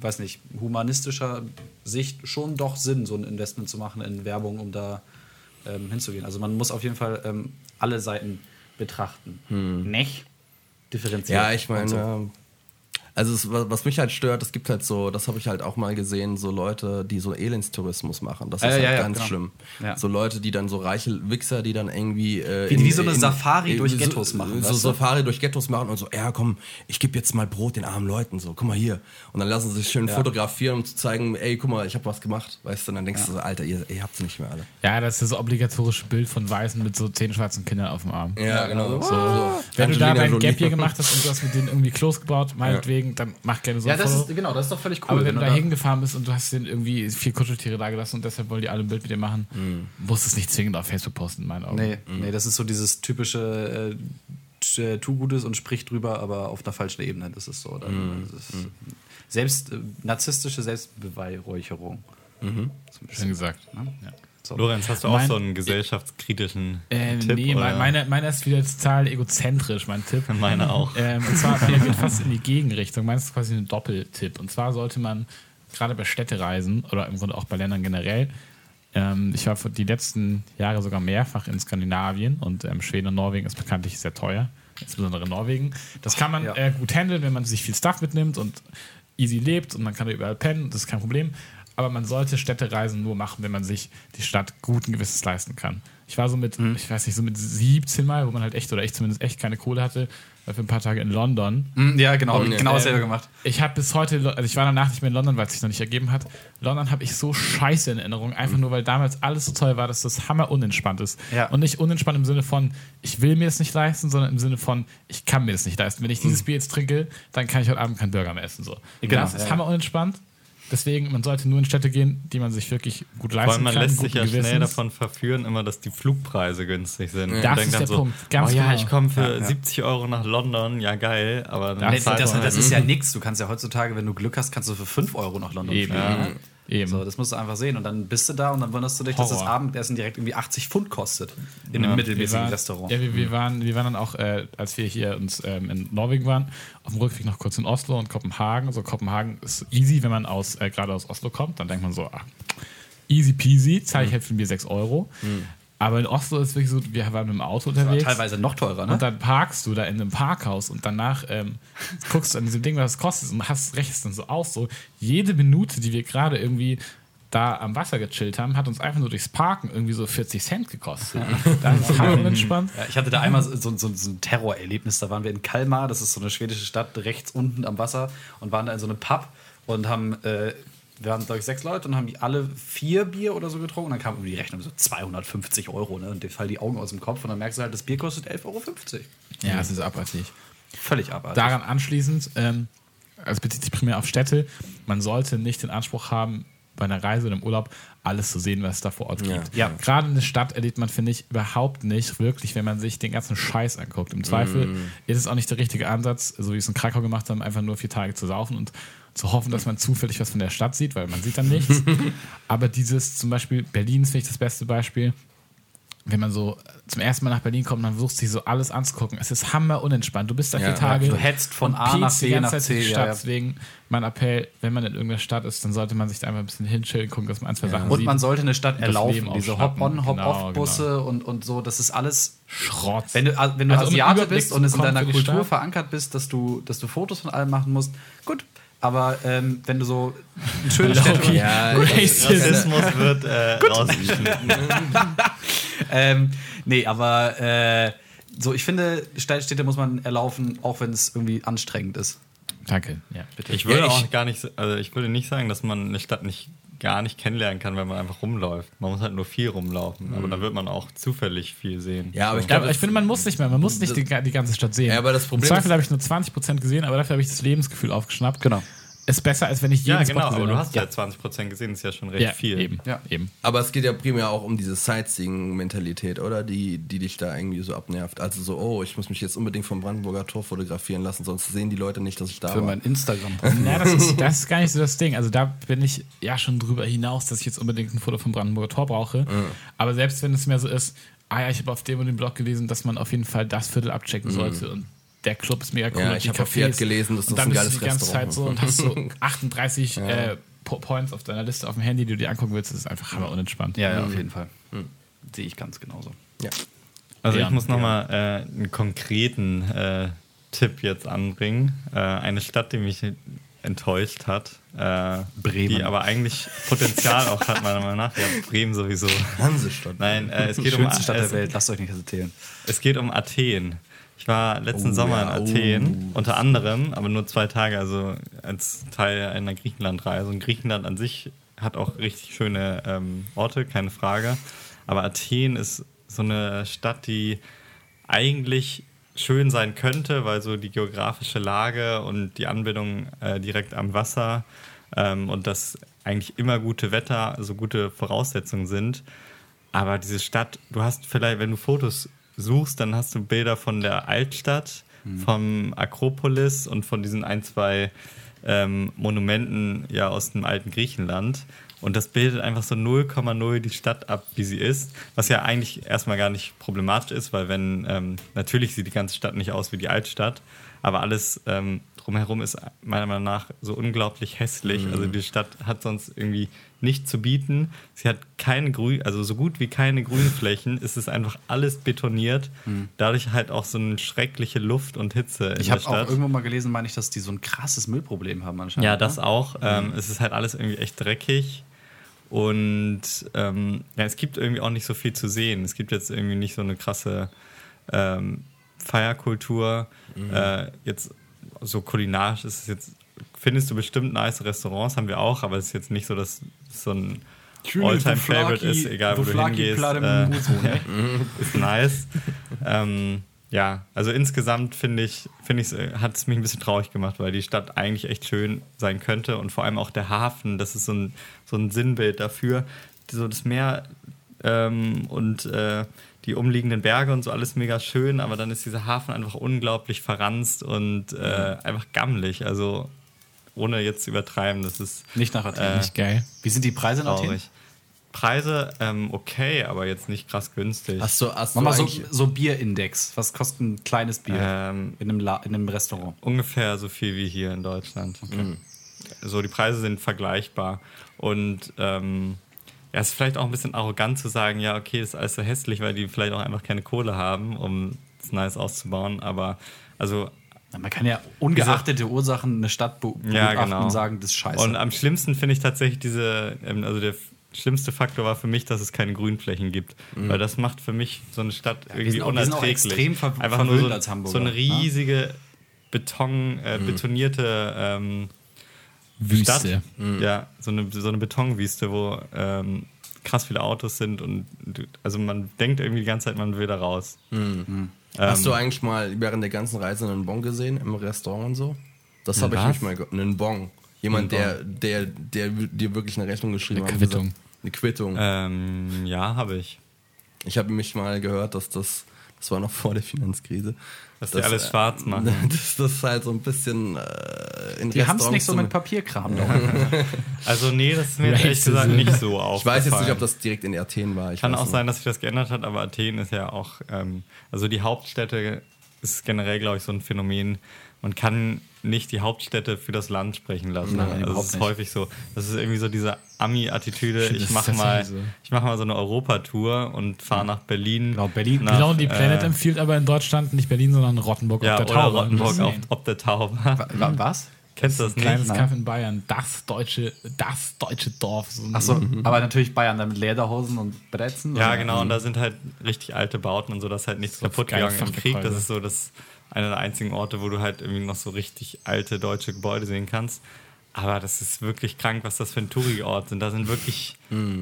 weiß nicht, humanistischer Sicht schon doch Sinn, so ein Investment zu machen in Werbung, um da ähm, hinzugehen. Also man muss auf jeden Fall ähm, alle Seiten betrachten. Nicht? Differenziert. Ja, ich meine, so. Also es, wa- was mich halt stört, es gibt halt so, das habe ich halt auch mal gesehen, so Leute, die so Elendstourismus machen. Das ist Äh, halt ja, ja, ganz genau. schlimm. Ja. So Leute, die dann so reiche Wichser, die dann irgendwie äh, Wie- wie so eine Safari durch Ghettos so, machen, So du? Safari durch Ghettos machen und so, ja komm, ich gebe jetzt mal Brot den armen Leuten, so, guck mal hier. Und dann lassen sie sich schön Ja. fotografieren, um zu zeigen, ey, guck mal, ich habe was gemacht, weißt du, und dann denkst du so, Alter, ihr, ihr habt's nicht mehr alle. Ja, das ist das obligatorische Bild von Weißen mit so zehn schwarzen Kindern auf dem Arm. Ja, genau. So. Wenn du da Angelina Jolie. Gap hier gemacht hast und du hast mit denen irgendwie Klos gebaut, meinetwegen, dann mach gerne so ja, ein das Foto. ist, genau, das ist doch völlig cool. Aber wenn du da da- hingefahren bist und du hast denen irgendwie vier Kuscheltiere da gelassen und deshalb wollen die alle ein Bild mit dir machen, musst du es nicht zwingend auf Facebook posten, in meinen Augen. Nee, nee, das ist so dieses typische äh, t- tu Gutes und sprich drüber, aber auf einer falschen Ebene. Das ist so. Dann, das ist selbst, äh, narzisstische Selbstbeweihräucherung. Schön gesagt. Ne? Ja. So. Lorenz, hast du auch Mein- so einen gesellschaftskritischen Äh, Tipp? nee, oder? mein, meine, meiner ist wieder total egozentrisch, mein Tipp. Meine auch. Ähm, und zwar geht fast in die Gegenrichtung. Meins ist quasi ein Doppeltipp. Und zwar sollte man gerade bei Städtereisen oder im Grunde auch bei Ländern generell, ähm, ich war die letzten Jahre sogar mehrfach in Skandinavien und ähm, Schweden und Norwegen ist bekanntlich sehr teuer, insbesondere Norwegen. Das kann man Ja. äh, gut handeln, wenn man sich viel Stuff mitnimmt und easy lebt und man kann da überall pennen, das ist kein Problem. Aber man sollte Städtereisen nur machen, wenn man sich die Stadt gut ein gewisses leisten kann. Ich war so mit, ich weiß nicht, so mit 17 Mal, wo man halt echt, oder ich zumindest echt keine Kohle hatte, war für ein paar Tage in London. Hm, Ja, genau, nee. genau dasselbe Ähm, gemacht. Ich habe bis heute, also ich war danach nicht mehr in London, weil es sich noch nicht ergeben hat. London habe ich so scheiße in Erinnerung, einfach nur weil damals alles so toll war, dass das hammer unentspannt ist. Ja. Und nicht unentspannt im Sinne von, ich will mir das nicht leisten, sondern im Sinne von, ich kann mir das nicht leisten. Wenn ich dieses Bier jetzt trinke, dann kann ich heute Abend keinen Burger mehr essen. So. Genau, das ist hammer unentspannt. Deswegen, man sollte nur in Städte gehen, die man sich wirklich gut leisten Vor allem, man kann. lässt sich ja schnell Gewissens. davon verführen, immer, dass die Flugpreise günstig sind. Das Man ist der so, Punkt, ganz oh ja, genau. ich komme für Ja, ja. 70 Euro nach London, ja geil, aber dann Das- Nee, das, das halt ist ja nichts. Du kannst ja heutzutage, wenn du Glück hast, kannst du für 5 Euro nach London Eben. fliegen. Eben. So, das musst du einfach sehen. Und dann bist du da und dann wunderst du dich, dass das Horror. Abendessen direkt irgendwie 80 Pfund kostet. In einem Ja. mittelmäßigen waren, Restaurant. Ja, wir, wir, waren, wir waren dann auch, äh, als wir hier uns ähm, in Norwegen waren, auf dem Rückweg noch kurz in Oslo und Kopenhagen. So Kopenhagen ist easy, wenn man aus, äh, gerade aus Oslo kommt, dann denkt man so, ah, easy peasy, zahle ich halt für ein Bier 6 Euro. Aber in Oslo ist wirklich so, wir waren mit dem Auto unterwegs. Teilweise noch teurer, ne? Und dann parkst du da in einem Parkhaus und danach ähm, guckst du an diesem Ding, was es kostet und hast, rechnest dann so aus, so jede Minute, die wir gerade irgendwie da am Wasser gechillt haben, hat uns einfach nur durchs Parken irgendwie so 40 Cent gekostet. Das ist halt unentspannt. Ja, ich hatte da einmal so, so, so ein Terrorerlebnis. Da waren wir in Kalmar, das ist so eine schwedische Stadt, rechts unten am Wasser, und waren da in so einem Pub und haben, äh, wir waren, glaube ich, sechs Leute und haben die alle vier Bier oder so getrunken. Und dann kam irgendwie die Rechnung so 250 Euro, ne? Und dir fallen die Augen aus dem Kopf und dann merkst du halt, das Bier kostet 11,50 Euro. Ja, es ist abartig. Völlig abartig. Daran anschließend, ähm, also bezieht sich primär auf Städte, man sollte nicht den Anspruch haben, bei einer Reise oder im Urlaub alles zu sehen, was es da vor Ort gibt. Ja. Gerade eine Stadt erlebt man, finde ich, überhaupt nicht wirklich, wenn man sich den ganzen Scheiß anguckt. Im Zweifel Mm. ist es auch nicht der richtige Ansatz, so wie es in Krakau gemacht haben, einfach nur vier Tage zu saufen und zu hoffen, dass man zufällig was von der Stadt sieht, weil man sieht dann nichts. Aber dieses zum Beispiel, Berlin ist finde ich das beste Beispiel, wenn man so zum ersten Mal nach Berlin kommt, man versucht sich so alles anzugucken. Es ist hammer unentspannt. Du bist da Ja, vier Tage. du hetzt von und A nach B ganze nach Zeit C, die ja, Stadt. ja. Deswegen mein Appell, wenn man in irgendeiner Stadt ist, dann sollte man sich da einfach ein bisschen hinchillen, gucken, dass man ein, zwei Sachen und sieht. man sollte eine Stadt erlaufen. Leben Diese. Hop-on, Hop-off-Busse Genau, und, und so, das ist alles Schrott. Wenn du, wenn du Also, Asiate bist, und es in deiner Kultur Stadt. verankert bist, dass du, dass du Fotos von allem machen musst, gut. Aber ähm, wenn du so einen schönen Städte... Ja, Rassismus wird äh, rausgeschnitten. Ähm, nee, aber äh, so, ich finde, Städte muss man erlaufen, auch wenn es irgendwie anstrengend ist. Danke. Ja, bitte. Ich würde Ja, ich- auch gar nicht, so- also ich würde nicht sagen, dass man eine Stadt nicht gar nicht kennenlernen kann, wenn man einfach rumläuft. Man muss halt nur viel rumlaufen, aber da wird man auch zufällig viel sehen. Ja, aber ich Ja, glaube, ich finde, man muss nicht mehr, man muss nicht die, die ganze Stadt sehen. Ja, aber das Problem Im Zweifel habe ich nur 20% gesehen, aber dafür habe ich das Lebensgefühl aufgeschnappt. Genau. Ist besser, als wenn ich jeden ja, genau, aber du habe. hast ja 20% gesehen, ist ja schon recht ja, viel. Eben, Ja. eben. Aber es geht ja primär auch um diese Sightseeing-Mentalität, oder? Die, die dich da irgendwie so abnervt. Also so, oh, ich muss mich jetzt unbedingt vom Brandenburger Tor fotografieren lassen, sonst sehen die Leute nicht, dass ich da Für war. mein Instagram. Ja, das ist, das ist gar nicht so das Ding. Also da bin ich ja schon drüber hinaus, dass ich jetzt unbedingt ein Foto vom Brandenburger Tor brauche. Aber selbst wenn es mehr so ist, ah ja, ich habe auf dem und dem Blog gelesen, dass man auf jeden Fall das Viertel abchecken sollte und der Club ist mega cool. Ja, und ich die hab auf. Fiat gelesen, dass und das dann ein bist du die geiles ganze Zeit Restaurant so und hast so 38 äh, Po- Points auf deiner Liste auf dem Handy, die du dir angucken willst. Das ist einfach hammer unentspannt. Ja, ja, auf jeden Fall. Sehe ich ganz genauso. Ja. Also Ja, ich muss nochmal äh, einen konkreten äh, Tipp jetzt anbringen. Äh, eine Stadt, die mich enttäuscht hat. Äh, Bremen. Die aber eigentlich Potenzial auch hat, meiner Meinung nach. Ja, Bremen sowieso. Hansestadt. Nein, äh, es geht um schönste Stadt der es, Welt, lasst euch nicht erzählen. es geht um Athen. Ich war letzten Oh, Sommer ja, in Athen, unter anderem, aber nur zwei Tage, also als Teil einer Griechenlandreise. Und Griechenland an sich hat auch richtig schöne ähm, Orte, keine Frage. Aber Athen ist so eine Stadt, die eigentlich schön sein könnte, weil so die geografische Lage und die Anbindung äh, direkt am Wasser ähm, und das eigentlich immer gute Wetter, so gute Voraussetzungen sind. Aber diese Stadt, du hast vielleicht, wenn du Fotos suchst, dann hast du Bilder von der Altstadt, vom Akropolis und von diesen ein, zwei ähm, Monumenten ja aus dem alten Griechenland. Und das bildet einfach so 0,0 die Stadt ab, wie sie ist. Was ja eigentlich erstmal gar nicht problematisch ist, weil wenn, ähm, natürlich sieht die ganze Stadt nicht aus wie die Altstadt, aber alles ähm, drumherum ist meiner Meinung nach so unglaublich hässlich. Also die Stadt hat sonst irgendwie nichts zu bieten. Sie hat keine Grün, also so gut wie keine Grünflächen. Es ist einfach alles betoniert. Dadurch halt auch so eine schreckliche Luft und Hitze in Ich habe auch irgendwo mal gelesen, meine ich, dass die so ein krasses Müllproblem haben anscheinend. Ja, das ne? auch. Ähm, es ist halt alles irgendwie echt dreckig. Und ähm, ja, es gibt irgendwie auch nicht so viel zu sehen. Es gibt jetzt irgendwie nicht so eine krasse ähm, Feierkultur. Äh, jetzt so kulinarisch ist es jetzt, findest du bestimmt nice Restaurants, haben wir auch, aber es ist jetzt nicht so, dass es so ein All-Time-Favorite ist, egal wo du hingehst. Äh, ist nice. ähm, ja, also insgesamt finde ich, finde ich, hat es mich ein bisschen traurig gemacht, weil die Stadt eigentlich echt schön sein könnte und vor allem auch der Hafen, das ist so ein, so ein Sinnbild dafür. So das Meer ähm, und äh, die umliegenden Berge und so alles mega schön, aber dann ist dieser Hafen einfach unglaublich verranzt und äh, einfach gammelig. Also ohne jetzt zu übertreiben, das ist Nicht nach Athen. Äh, Nicht geil. Wie sind die Preise in Athen? traurig. Preise ähm, okay, aber jetzt nicht krass günstig. Hast du, hast Mach du mal so, so Bierindex. Was kostet ein kleines Bier Ähm, in, einem La in einem Restaurant? ungefähr so viel wie hier in Deutschland. So, die Preise sind vergleichbar. Und ähm, ja, es ist vielleicht auch ein bisschen arrogant zu sagen, ja, okay, das ist alles so hässlich, weil die vielleicht auch einfach keine Kohle haben, um es nice auszubauen. Aber also Man kann ja ungeachtete Ursachen eine Stadt be Ja, genau. und sagen, das ist scheiße. Und am schlimmsten finde ich tatsächlich diese, ähm, also der schlimmste Faktor war für mich, dass es keine Grünflächen gibt. Weil das macht für mich so eine Stadt irgendwie sind auch- wir sind auch unerträglich. extrem ver- Einfach nur so, als Hamburger, so eine ne? riesige Beton, äh, betonierte ähm, Stadt. Wüste. Ja, so eine, so eine Betonwüste, wo ähm, krass viele Autos sind und also man denkt irgendwie die ganze Zeit, man will da raus. Hast Ähm, du eigentlich mal während der ganzen Reise einen Bon gesehen im Restaurant und so? Das habe ich nicht mal ge- Einen Bon. Jemand, der, der, der dir wirklich eine Rechnung geschrieben Eine hat. Quittung. Eine Quittung. Ähm, ja, habe ich. Ich habe mich mal gehört, dass das, das war noch vor der Finanzkrise. Dass die alles schwarz machen. Dass das halt so ein bisschen äh, in die haben es nicht so mit Papierkram. doch. Also nee, das ist mir jetzt ehrlich gesagt nicht so Ich aufgefallen. weiß jetzt nicht, ob das direkt in Athen war. Ich Kann auch nicht. sein, dass sich das geändert hat, aber Athen ist ja auch, ähm, also die Hauptstädte ist generell, glaube ich, so ein Phänomen. Man kann nicht die Hauptstädte für das Land sprechen lassen. Nein, also das ist nicht. häufig so. Das ist irgendwie so diese Ami-Attitüde. Ich das ist mache mal, so. ich mache mal so eine Europatour und fahre nach Berlin. Genau, Berlin. nach, Genau, die Planet äh, empfiehlt aber in Deutschland nicht Berlin, sondern Rottenburg ja, auf der oder Tauber. Rottenburg Das auf, ob der Taube. Wa- Was? Kennst du das nicht? kleines. Kaff in Bayern. Das deutsche, das deutsche Dorf. So Achso, aber natürlich Bayern dann mit Lederhosen und Brezen. Ja, oder? genau, und da sind halt richtig alte Bauten und so, dass halt nichts So kaputt gegangen im Krieg. Das ist so das einer der einzigen Orte, wo du halt irgendwie noch so richtig alte deutsche Gebäude sehen kannst. Aber das ist wirklich krank, was das für ein Touri-Ort sind. Da sind wirklich,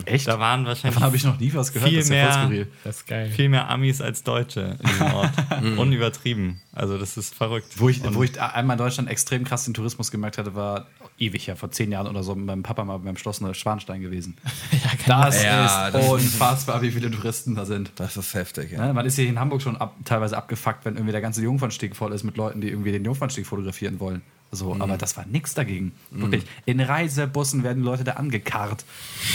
Echt? da waren wahrscheinlich Davon habe ich noch nie was gehört. viel das ist ja voll mehr- skurril. Das ist geil. viel mehr Amis als Deutsche in diesem Ort. Unübertrieben. Also das ist verrückt. Wo ich, Und- wo ich einmal in Deutschland extrem krass den Tourismus gemerkt hatte, war ewig ja, vor zehn Jahren oder so, mit meinem Papa mal beim Schloss Neuschwanstein gewesen. ja, kann Das Ja, ist das- unfassbar, wie viele Touristen da sind. Das ist heftig, ja. Ne? Man ist hier in Hamburg schon ab, teilweise abgefuckt, wenn irgendwie der ganze Jungfernstieg voll ist mit Leuten, die irgendwie den Jungfernstieg fotografieren wollen. So, Mhm. aber das war nix dagegen. Wirklich. In Reisebussen werden Leute da angekarrt.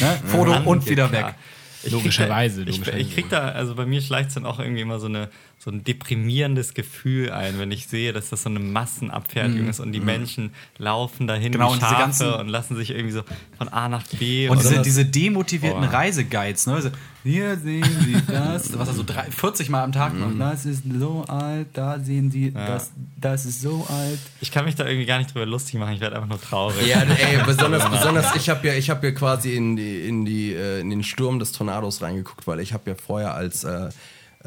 Ne? Foto und wieder weg. Angekart. Ich Logischerweise, krieg da, ich, logischerweise. ich krieg da, also bei mir schleicht es dann auch irgendwie immer so, eine, so ein deprimierendes Gefühl ein, wenn ich sehe, dass das so eine Massenabfertigung ist und die Menschen laufen dahin Genau, und ganzen- und lassen sich irgendwie so von A nach B. Und diese, diese demotivierten Boah. Reiseguides, ne? So, Hier sehen Sie das, was er so drei, 40 Mal am Tag Mhm. macht. Das ist so alt, da sehen Sie, das, das ist so alt. ich kann mich da irgendwie gar nicht drüber lustig machen, ich werde einfach nur traurig. Ja, ey, besonders, besonders ich habe ja, ich habe ja quasi in, die, in, die, äh, in den Sturm des Tornados reingeguckt, weil ich habe ja vorher als äh,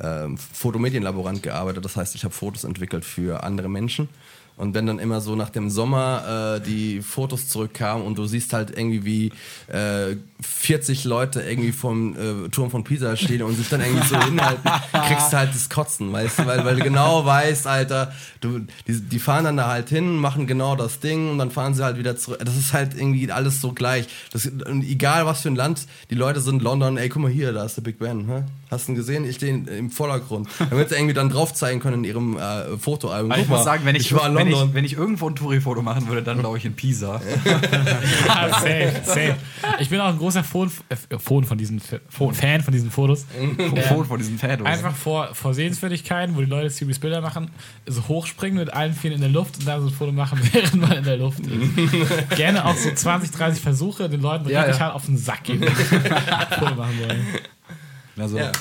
äh, Fotomedienlaborant gearbeitet. Das heißt, ich habe Fotos entwickelt für andere Menschen. Und wenn dann immer so nach dem Sommer äh, die Fotos zurückkamen und du siehst halt irgendwie wie äh, 40 Leute irgendwie vom äh, Turm von Pisa stehen und sich dann irgendwie so hinhalten, kriegst du halt das Kotzen, weißt du, weil, weil du genau weißt, Alter, du, die, die fahren dann da halt hin, machen genau das Ding und dann fahren sie halt wieder zurück. Das ist halt irgendwie alles so gleich. Das, egal was für ein Land, die Leute sind London, ey, guck mal hier, da ist der Big Ben, hä? Hast du ihn gesehen? Ich stehe im Vordergrund. Damit sie irgendwie dann drauf zeigen können in ihrem äh, Fotoalbum. Aber ich muss sagen, wenn ich, war in wenn, ich, wenn ich irgendwo ein Touri-Foto machen würde, dann glaube ich in Pisa. Ah, safe, safe. Ich bin auch ein großer Fan, äh, Fan von diesen Fan von diesen Fotos. Foto von diesem Fan. Einfach vor, vor Sehenswürdigkeiten, wo die Leute Series Bilder machen, so hochspringen mit allen vielen in der Luft und dann so ein Foto machen, während man in der Luft ist. Gerne auch so 20, 30 Versuche, den Leuten Ja, richtig ja. hart auf den Sack gehen. Foto machen wollen. Also, Ja.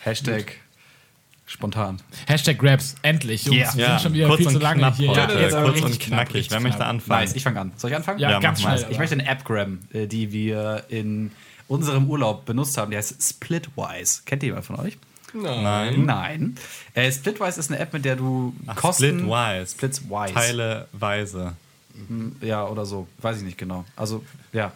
Hashtag spontan. Hashtag Grabs, endlich. Jungs, Yeah. wir Ja, sind schon wieder kurz viel und zu lange knapp hier. heute. Ja, jetzt aber kurz und knackig. Wer möchte anfangen? Nice, ich fange an. Soll ich anfangen? Ja, Ja, ganz mal. schnell. Ich möchte eine App grabben, äh, die wir in unserem Urlaub benutzt haben. Die heißt Splitwise. Kennt ihr jemand von euch? Nein. Nein. Äh, Splitwise ist eine App, mit der du Kosten... Splitwise. Splitwise. Teileweise. Ja, oder so. Weiß ich nicht genau. Also, ja.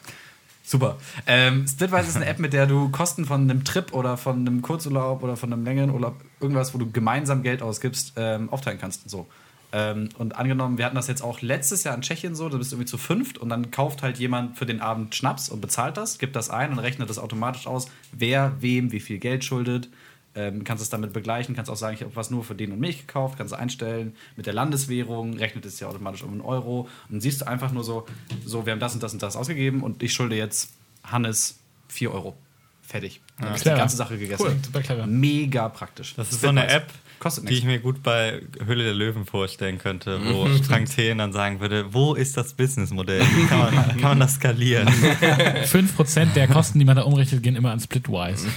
Super. Ähm, Splitwise ist eine App, mit der du Kosten von einem Trip oder von einem Kurzurlaub oder von einem Längenurlaub, irgendwas, wo du gemeinsam Geld ausgibst, ähm, aufteilen kannst. So. Ähm, und angenommen, wir hatten das jetzt auch letztes Jahr in Tschechien so, da bist du irgendwie zu fünft und dann kauft halt jemand für den Abend Schnaps und bezahlt das, gibt das ein und rechnet das automatisch aus, wer wem wie viel Geld schuldet. Ähm, kannst es damit begleichen, kannst auch sagen, ich habe was nur für den und mich gekauft, kannst du einstellen. Mit der Landeswährung rechnet es ja automatisch um einen Euro. Und dann siehst du einfach nur so, so, wir haben das und das und das ausgegeben und ich schulde jetzt Hannes 4 Euro. Fertig. Dann ist die ganze Sache gegessen. Cool, super clever. Mega praktisch. Das ist so eine App, Kostet die ich nichts. mir gut bei Höhle der Löwen vorstellen könnte, wo Frank Thelen dann sagen würde, wo ist das Businessmodell? Wie kann man, kann man das skalieren? 5% der Kosten, die man da umrechnet, gehen immer an Splitwise.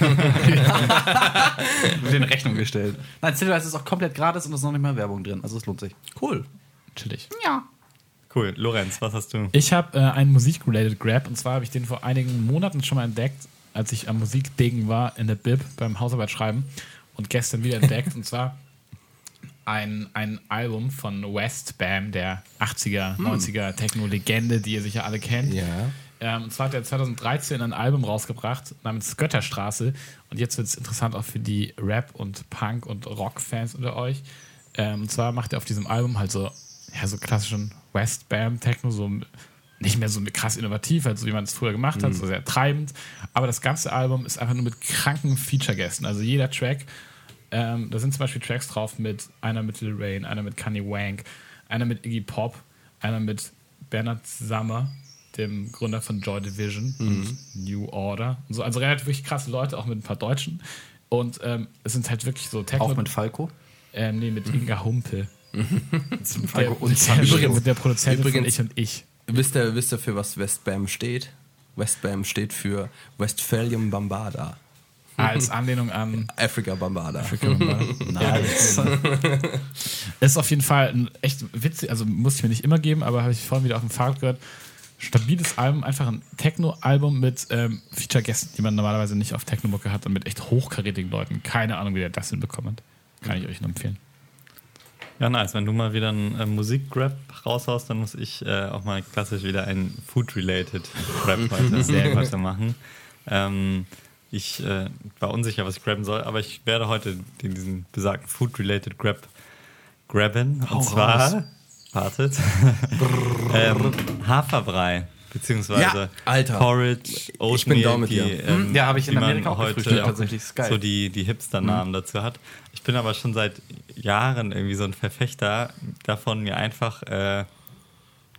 Wird in Rechnung gestellt. Nein, Splitwise ist auch komplett gratis und es ist noch nicht mal Werbung drin. Also es lohnt sich. Cool. Chillig. Cool, Lorenz, was hast du? Ich habe äh, einen Musik-related Grab und zwar habe ich den vor einigen Monaten schon mal entdeckt, als ich am Musikdegen war in der Bib beim Hausarbeit schreiben und gestern wieder entdeckt und zwar ein, ein Album von West Bam, der 80er, 90er Techno-Legende, die ihr sicher alle kennt. Ja. Ähm, und zwar hat er 2013 ein Album rausgebracht namens Götterstraße. Und jetzt wird es interessant auch für die Rap- und Punk- und Rock-Fans unter euch. Ähm, und zwar macht er auf diesem Album halt so, ja, so klassischen West Bam Techno, so nicht mehr so krass innovativ, halt so wie man es früher gemacht hat, so sehr treibend. Aber das ganze Album ist einfach nur mit kranken Feature-Gästen. Also jeder Track, ähm, da sind zum Beispiel Tracks drauf mit einer mit Lil Wayne, einer mit Kanye Wank, einer mit Iggy Pop, einer mit Bernard Summer, dem Gründer von Joy Division und New Order. Und so, also relativ wirklich krasse Leute, auch mit ein paar Deutschen. Und ähm, es sind halt wirklich so Techno. Auch mit Falco. ähm, nee, mit Inga Humpel. Der, Falco und der, Sancho. der, Produzent Übrigens- Ich und Ich. Wisst ihr, wisst ihr, für was Westbam steht? Westbam steht für Westphalian Bambada. Als Anlehnung an Africa Bambada. Nice. ist auf jeden Fall ein echt witzig, also muss ich mir nicht immer geben, aber habe ich vorhin wieder auf dem Fahrrad gehört. Stabiles Album, einfach ein Techno-Album mit ähm, Feature-Gästen, die man normalerweise nicht auf Techno-Mucke hat und mit echt hochkarätigen Leuten. Keine Ahnung, wie der das hinbekommen hat. Kann ich euch nur empfehlen. Ja, nice. Wenn du mal wieder einen äh, Musik-Grab raushaust, dann muss ich äh, auch mal klassisch wieder einen Food-related Grab heute, heute machen. Ähm, ich äh, war unsicher, was ich grabben soll, aber ich werde heute den, diesen besagten Food-related Grab grabben. Und zwar, wartet, ähm, Haferbrei. Beziehungsweise Ja, Alter. Porridge, Oatmeal, Ich bin da mit die, dir. ähm, Ja, habe ich in Amerika auch heute gefrühstückt, tatsächlich. Ist geil. so die, die Hipster-Namen dazu hat. Ich bin aber schon seit Jahren irgendwie so ein Verfechter davon, mir einfach äh,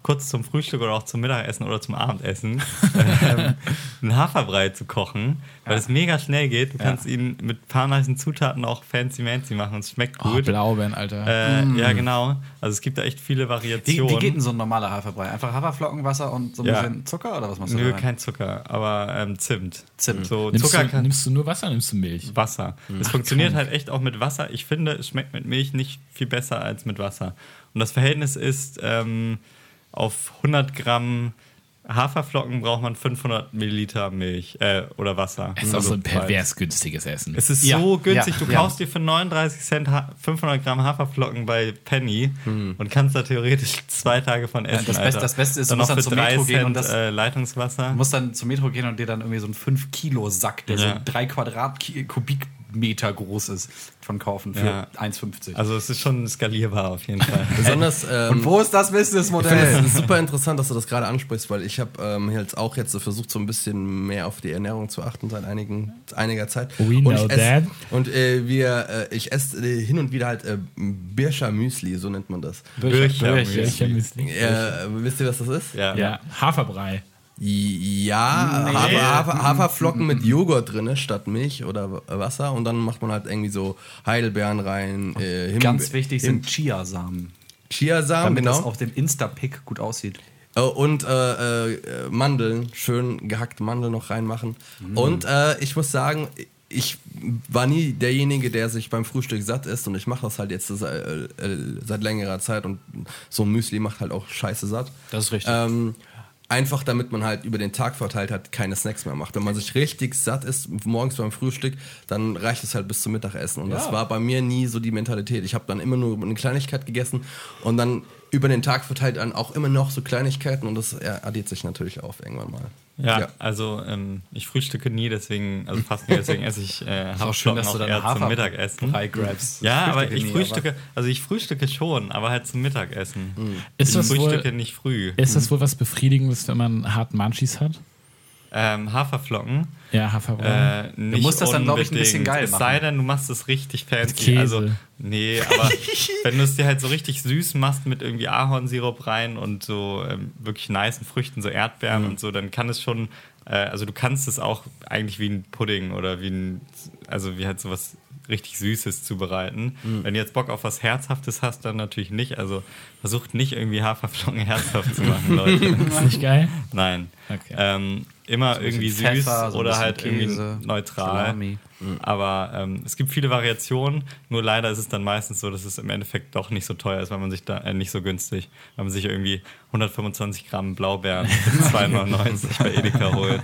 kurz zum Frühstück oder auch zum Mittagessen oder zum Abendessen ähm, einen Haferbrei zu kochen, weil es mega schnell geht. Du kannst ihn mit ein paar nice Zutaten auch fancy-mancy machen und es schmeckt Oh, gut. Blaubeeren, Alter. äh, Ja, genau. Also es gibt da echt viele Wie, Variationen. wie geht denn so ein normaler Haferbrei? Einfach Haferflocken, Wasser und so ein Ja. bisschen Zucker oder was machst du Nö, kein Zucker, aber ähm, Zimt. Zimt. So nimmst, Zucker du, kann nimmst du nur Wasser oder nimmst du Milch? Wasser. Es funktioniert halt echt auch mit Wasser. Ich finde, es schmeckt mit Milch nicht viel besser als mit Wasser. Und das Verhältnis ist, ähm, auf 100 Gramm Haferflocken braucht man 500 Milliliter Milch äh, oder Wasser. Es ist auch so ein Also pervers günstiges Essen. Es ist Ja, so günstig. ja, du ja. kaufst dir für 39 Cent ha 500 Gramm Haferflocken bei Penny und kannst da theoretisch zwei Tage von essen. das Beste- das Beste ist, du musst dann zum 3 Metro gehen und das- äh, Leitungswasser. Du musst dann zum Metro gehen und dir dann irgendwie so einen 5-Kilo-Sack, der Ja. so drei Quadratkubikmeter groß ist, von kaufen für Ja. 1,50. Also es ist schon skalierbar auf jeden Fall. Besonders. Ähm, und wo ist das Businessmodell? es super interessant, dass du das gerade ansprichst, weil ich habe ähm, jetzt auch jetzt versucht, so ein bisschen mehr auf die Ernährung zu achten seit einigen, einiger Zeit. We und know ich ess, that. Und äh, wir, äh, ich esse äh, hin und wieder halt äh, Birscher Müsli, so nennt man das. Bircher Bircher Müsli. Müsli. Äh, wisst ihr, was das ist? Ja. Ja, Haferbrei. Ja, Nee. Hafer, Hafer, Haferflocken mit Joghurt drin statt Milch oder W- Wasser und dann macht man halt irgendwie so Heidelbeeren rein. Äh, Himbe- Ganz wichtig Him- sind Chiasamen. Chiasamen, Damit das genau. auf dem Insta-Pick gut aussieht. Äh, Und äh, äh, Mandeln, schön gehackte Mandeln noch reinmachen. Und äh, ich muss sagen, ich war nie derjenige, der sich beim Frühstück satt isst und ich mache das halt jetzt seit, äh, äh, seit längerer Zeit und so ein Müsli macht halt auch scheiße satt. Das ist richtig. Ähm, Einfach damit man halt über den Tag verteilt halt keine Snacks mehr macht. Wenn man sich richtig satt ist, morgens beim Frühstück, dann reicht es halt bis zum Mittagessen. Und das Ja. war bei mir nie so die Mentalität. Ich habe dann immer nur eine Kleinigkeit gegessen und dann über den Tag verteilt dann auch immer noch so Kleinigkeiten und das addiert sich natürlich auf irgendwann mal. Ja, also ähm, ich frühstücke nie, deswegen, also fast nie, deswegen esse ich äh, Ist auch schön, Haferflocken dass du auch dann eher zum Mittagessen. Grabs. Ja, aber ich nie, frühstücke, also ich frühstücke schon, aber halt zum Mittagessen. Ist ich das wohl- frühstücke nicht früh. Ist das wohl was Befriedigendes, wenn man hart Munchies hat? Ähm, Haferflocken. Ja, Haferbrei. Äh, nicht musst das dann, glaub ich, ein bisschen geil Es machen. sei denn, du machst es richtig fancy. Käse. Also, nee, aber wenn du es dir halt so richtig süß machst mit irgendwie Ahornsirup rein und so ähm, wirklich nicen Früchten, so Erdbeeren Mhm. und so, dann kann es schon, äh, also du kannst es auch eigentlich wie ein Pudding oder wie ein, also wie halt sowas richtig Süßes zubereiten. Mhm. Wenn du jetzt Bock auf was Herzhaftes hast, dann natürlich nicht. Also versucht nicht irgendwie Haferflocken herzhaft zu machen, Leute. ist nicht geil? Nein. Okay. Ähm, immer ein irgendwie süß Pfeffer, so oder halt Käse, irgendwie neutral. Salami. Aber ähm, es gibt viele Variationen, nur leider ist es dann meistens so, dass es im Endeffekt doch nicht so teuer ist, weil man sich da äh, nicht so günstig, weil man sich irgendwie 125 Gramm Blaubeeren für 2,99 bei Edeka holt.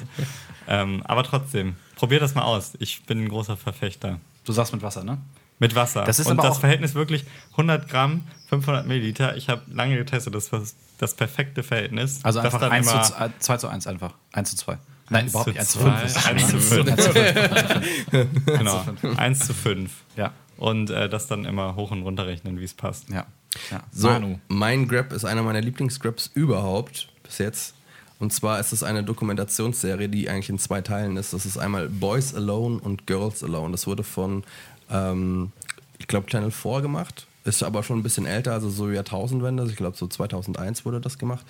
Ähm, aber trotzdem, probier das mal aus. Ich bin ein großer Verfechter. Du sagst mit Wasser, ne? Mit Wasser. Das ist Und das Verhältnis wirklich 100 Gramm, 500 Milliliter. Ich habe lange getestet, das war das perfekte Verhältnis. Also einfach dann 1 immer- zu 2, 2 zu 1 einfach. 1 zu 2. Nein, überhaupt nicht. 1 zu zwei, 5. eins zu fünf. Genau, 1 zu 5. Ja. Und äh, das dann immer hoch und runter rechnen, wie es passt. Ja. ja. So, Manu. mein Grab ist einer meiner Lieblingsgrabs überhaupt bis jetzt. Und zwar ist es eine Dokumentationsserie, die eigentlich in zwei Teilen ist. Das ist einmal Boys Alone und Girls Alone. Das wurde von, ähm, ich glaube, Channel 4 gemacht. Ist aber schon ein bisschen älter, also so Jahrtausendwende. Ich glaube, so 2001 wurde das gemacht.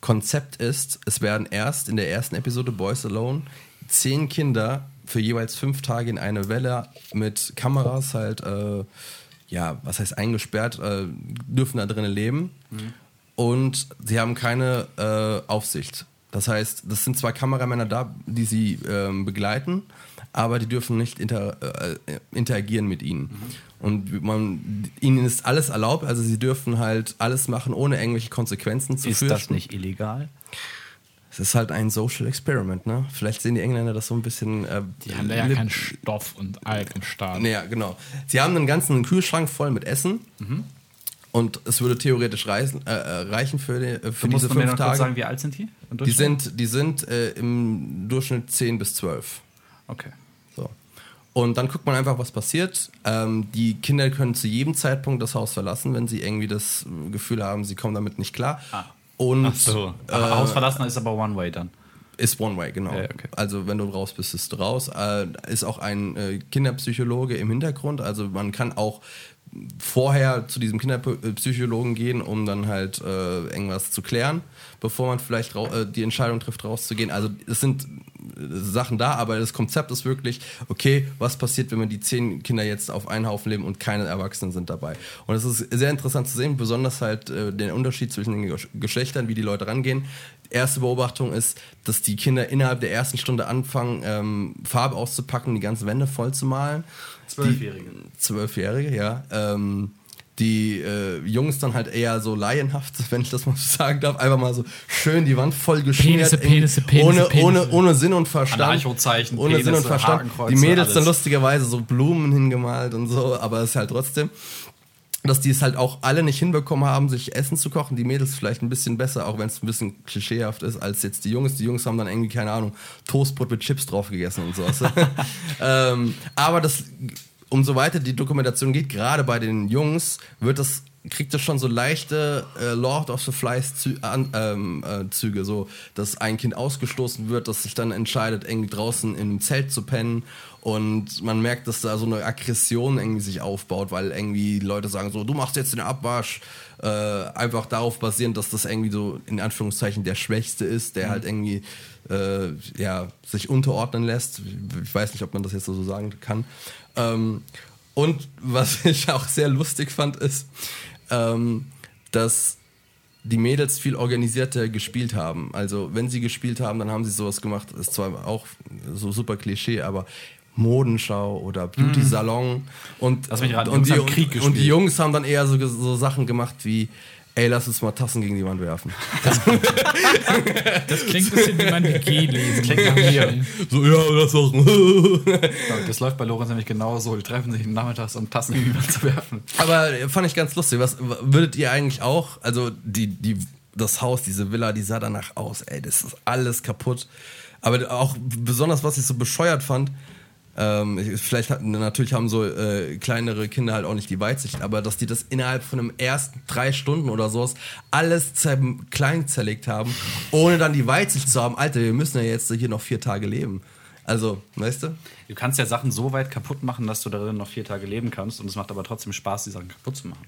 Konzept ist, es werden erst in der ersten Episode Boys Alone zehn Kinder für jeweils fünf Tage in eine Welle mit Kameras halt, äh, ja, was heißt eingesperrt, äh, dürfen da drinnen leben. Und sie haben keine äh, Aufsicht. Das heißt, das sind zwar Kameramänner da, die sie ähm, begleiten, aber die dürfen nicht inter, äh, interagieren mit ihnen. Und man, ihnen ist alles erlaubt, also sie dürfen halt alles machen, ohne irgendwelche Konsequenzen zu Ist fürchten. das nicht illegal? Es ist halt ein Social Experiment, ne? Vielleicht sehen die Engländer das so ein bisschen. Äh, Die haben da ja keinen Stoff und Alk im Start. Naja, genau. Sie haben einen ganzen Kühlschrank voll mit Essen. Und es würde theoretisch reichen, äh, äh, reichen für, äh, für diese fünf Tage. sagen, wie alt sind die? die sind, die sind äh, im Durchschnitt 10 bis 12. Okay. So. Und dann guckt man einfach, was passiert. Ähm, die Kinder können zu jedem Zeitpunkt das Haus verlassen, wenn sie irgendwie das äh, Gefühl haben, sie kommen damit nicht klar. Ah. Und Ach so. Aber Haus verlassen ist aber One Way dann. ist One Way, genau. Ja, okay. Also wenn du raus bist, bist du raus. Äh, ist auch ein äh, Kinderpsychologe im Hintergrund. Also man kann auch vorher zu diesem Kinderpsychologen gehen, um dann halt äh, irgendwas zu klären, bevor man vielleicht äh, die Entscheidung trifft, rauszugehen. Also es sind äh, Sachen da, aber das Konzept ist wirklich, okay, was passiert, wenn wir die zehn Kinder jetzt auf einen Haufen leben und keine Erwachsenen sind dabei. Und es ist sehr interessant zu sehen, besonders halt äh, den Unterschied zwischen den Gesch- Geschlechtern, wie die Leute rangehen. Erste Beobachtung ist, dass die Kinder innerhalb der ersten Stunde anfangen, ähm, Farbe auszupacken, die ganze Wände voll zu malen. Zwölfjährige. Die- Zwölfjährige, ja. Ähm, die äh, Jungs dann halt eher so laienhaft, wenn ich das mal so sagen darf, einfach mal so schön die Wand voll geschmiert. Penisse, Penisse, Penisse, ohne, Penisse. ohne, ohne Sinn und Verstand. Anarchozeichen, Ohne Sinn und Penisse, Verstand. Die Mädels dann alles. lustigerweise so Blumen hingemalt und so, aber es ist halt trotzdem dass die es halt auch alle nicht hinbekommen haben, sich Essen zu kochen. Die Mädels vielleicht ein bisschen besser, auch wenn es ein bisschen klischeehaft ist, als jetzt die Jungs. Die Jungs haben dann irgendwie, keine Ahnung, Toastbrot mit Chips drauf gegessen und sowas. ähm, aber das, umso weiter die Dokumentation geht, gerade bei den Jungs, wird das kriegt das schon so leichte äh, Lord of the Flies Zü an, ähm, äh, Züge, so dass ein Kind ausgestoßen wird, das sich dann entscheidet, irgendwie draußen im Zelt zu pennen und man merkt, dass da so eine Aggression irgendwie sich aufbaut, weil irgendwie Leute sagen so, du machst jetzt den Abwasch, äh, einfach darauf basierend, dass das irgendwie so in Anführungszeichen der Schwächste ist, der halt irgendwie äh, ja, sich unterordnen lässt. Ich weiß nicht, ob man das jetzt so sagen kann. Ähm, und was ich auch sehr lustig fand, ist, ähm, dass die Mädels viel organisierter gespielt haben. Also wenn sie gespielt haben, dann haben sie sowas gemacht, ist zwar auch so super Klischee, aber Modenschau oder Beauty-Salon und, Lass mich raten, und, die die, Jungs haben Krieg und die. Jungs haben dann eher so, so Sachen gemacht wie ey, lass uns mal Tassen gegen die Wand werfen. Das klingt ein bisschen wie mein WG lesen. Klingt nach mir. So, ja, das auch. Ja, Das läuft bei Lorenz nämlich genauso. Die treffen sich nachmittags, um Tassen in die Wand zu werfen. Aber fand ich ganz lustig. Was würdet ihr eigentlich auch, also die, die, das Haus, diese Villa, die sah danach aus, ey, das ist alles kaputt. Aber auch besonders, was ich so bescheuert fand, ähm, ich- vielleicht hatten, natürlich haben so äh, kleinere Kinder halt auch nicht die Weitsicht, aber dass die das innerhalb von einem ersten drei Stunden oder sowas alles zer klein zerlegt haben, ohne dann die Weitsicht zu haben, Alter, wir müssen ja jetzt hier noch vier Tage leben. Also, weißt du? Du kannst ja Sachen so weit kaputt machen, dass du darin noch vier Tage leben kannst. Und es macht aber trotzdem Spaß, die Sachen kaputt zu machen.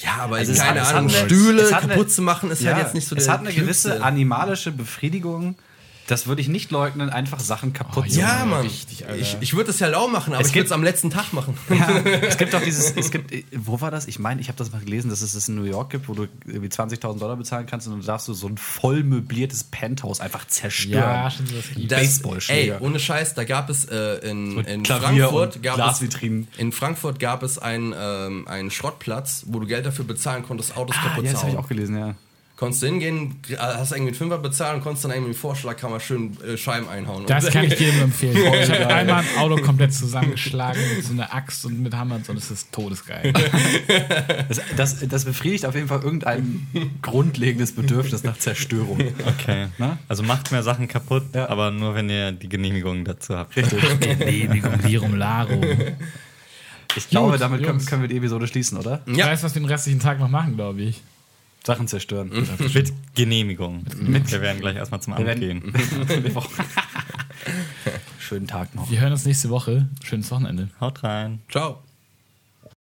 Ja, aber Also es keine hat- es Ahnung, hat Stühle es hat eine- kaputt zu machen ist halt jetzt nicht so Es der hat eine gewisse animalische Befriedigung. Das würde ich nicht leugnen, einfach Sachen kaputt zu Ja, machen. Mann. richtig, ich ich würde es ja lau machen, aber Es ich würde es am letzten Tag machen. Ja, es gibt auch dieses, es gibt, wo war das? Ich meine, ich habe das mal gelesen, dass es das in New York gibt, wo du irgendwie 20.000 Dollar bezahlen kannst und dann darfst du so ein voll möbliertes Penthouse einfach zerstören. Ja, schon. Das- Baseballschläger. Ey, ohne Scheiß, da gab es äh, in, in Klavier Frankfurt gab es in Frankfurt gab es einen, ähm, einen Schrottplatz, wo du Geld dafür bezahlen konntest, Autos Ah, kaputt ja, zu das habe ich auch gelesen, ja. Konntest du hingehen, hast irgendwie einen Fünfer bezahlen und konntest dann irgendwie im Vorschlagkammer schön äh, Scheiben einhauen. Das kann ich jedem empfehlen. Ich habe einmal ein Auto komplett zusammengeschlagen mit so einer Axt und mit Hammer und so, das ist todesgeil. Das, das, das befriedigt auf jeden Fall irgendein grundlegendes Bedürfnis nach Zerstörung. Okay. Na? Also macht mehr Sachen kaputt, Ja. aber nur wenn ihr die Genehmigung dazu habt. Genehmigung, Lirum Larum. Ich glaube, Gut, damit können, können wir die Episode schließen, oder? Ich Ja. weiß, was wir den restlichen Tag noch machen, glaube ich. Sachen zerstören. Mit Genehmigung. Wir werden gleich erstmal zum Amt gehen. Schönen Tag noch. Wir hören uns nächste Woche. Schönes Wochenende. Haut rein. Ciao.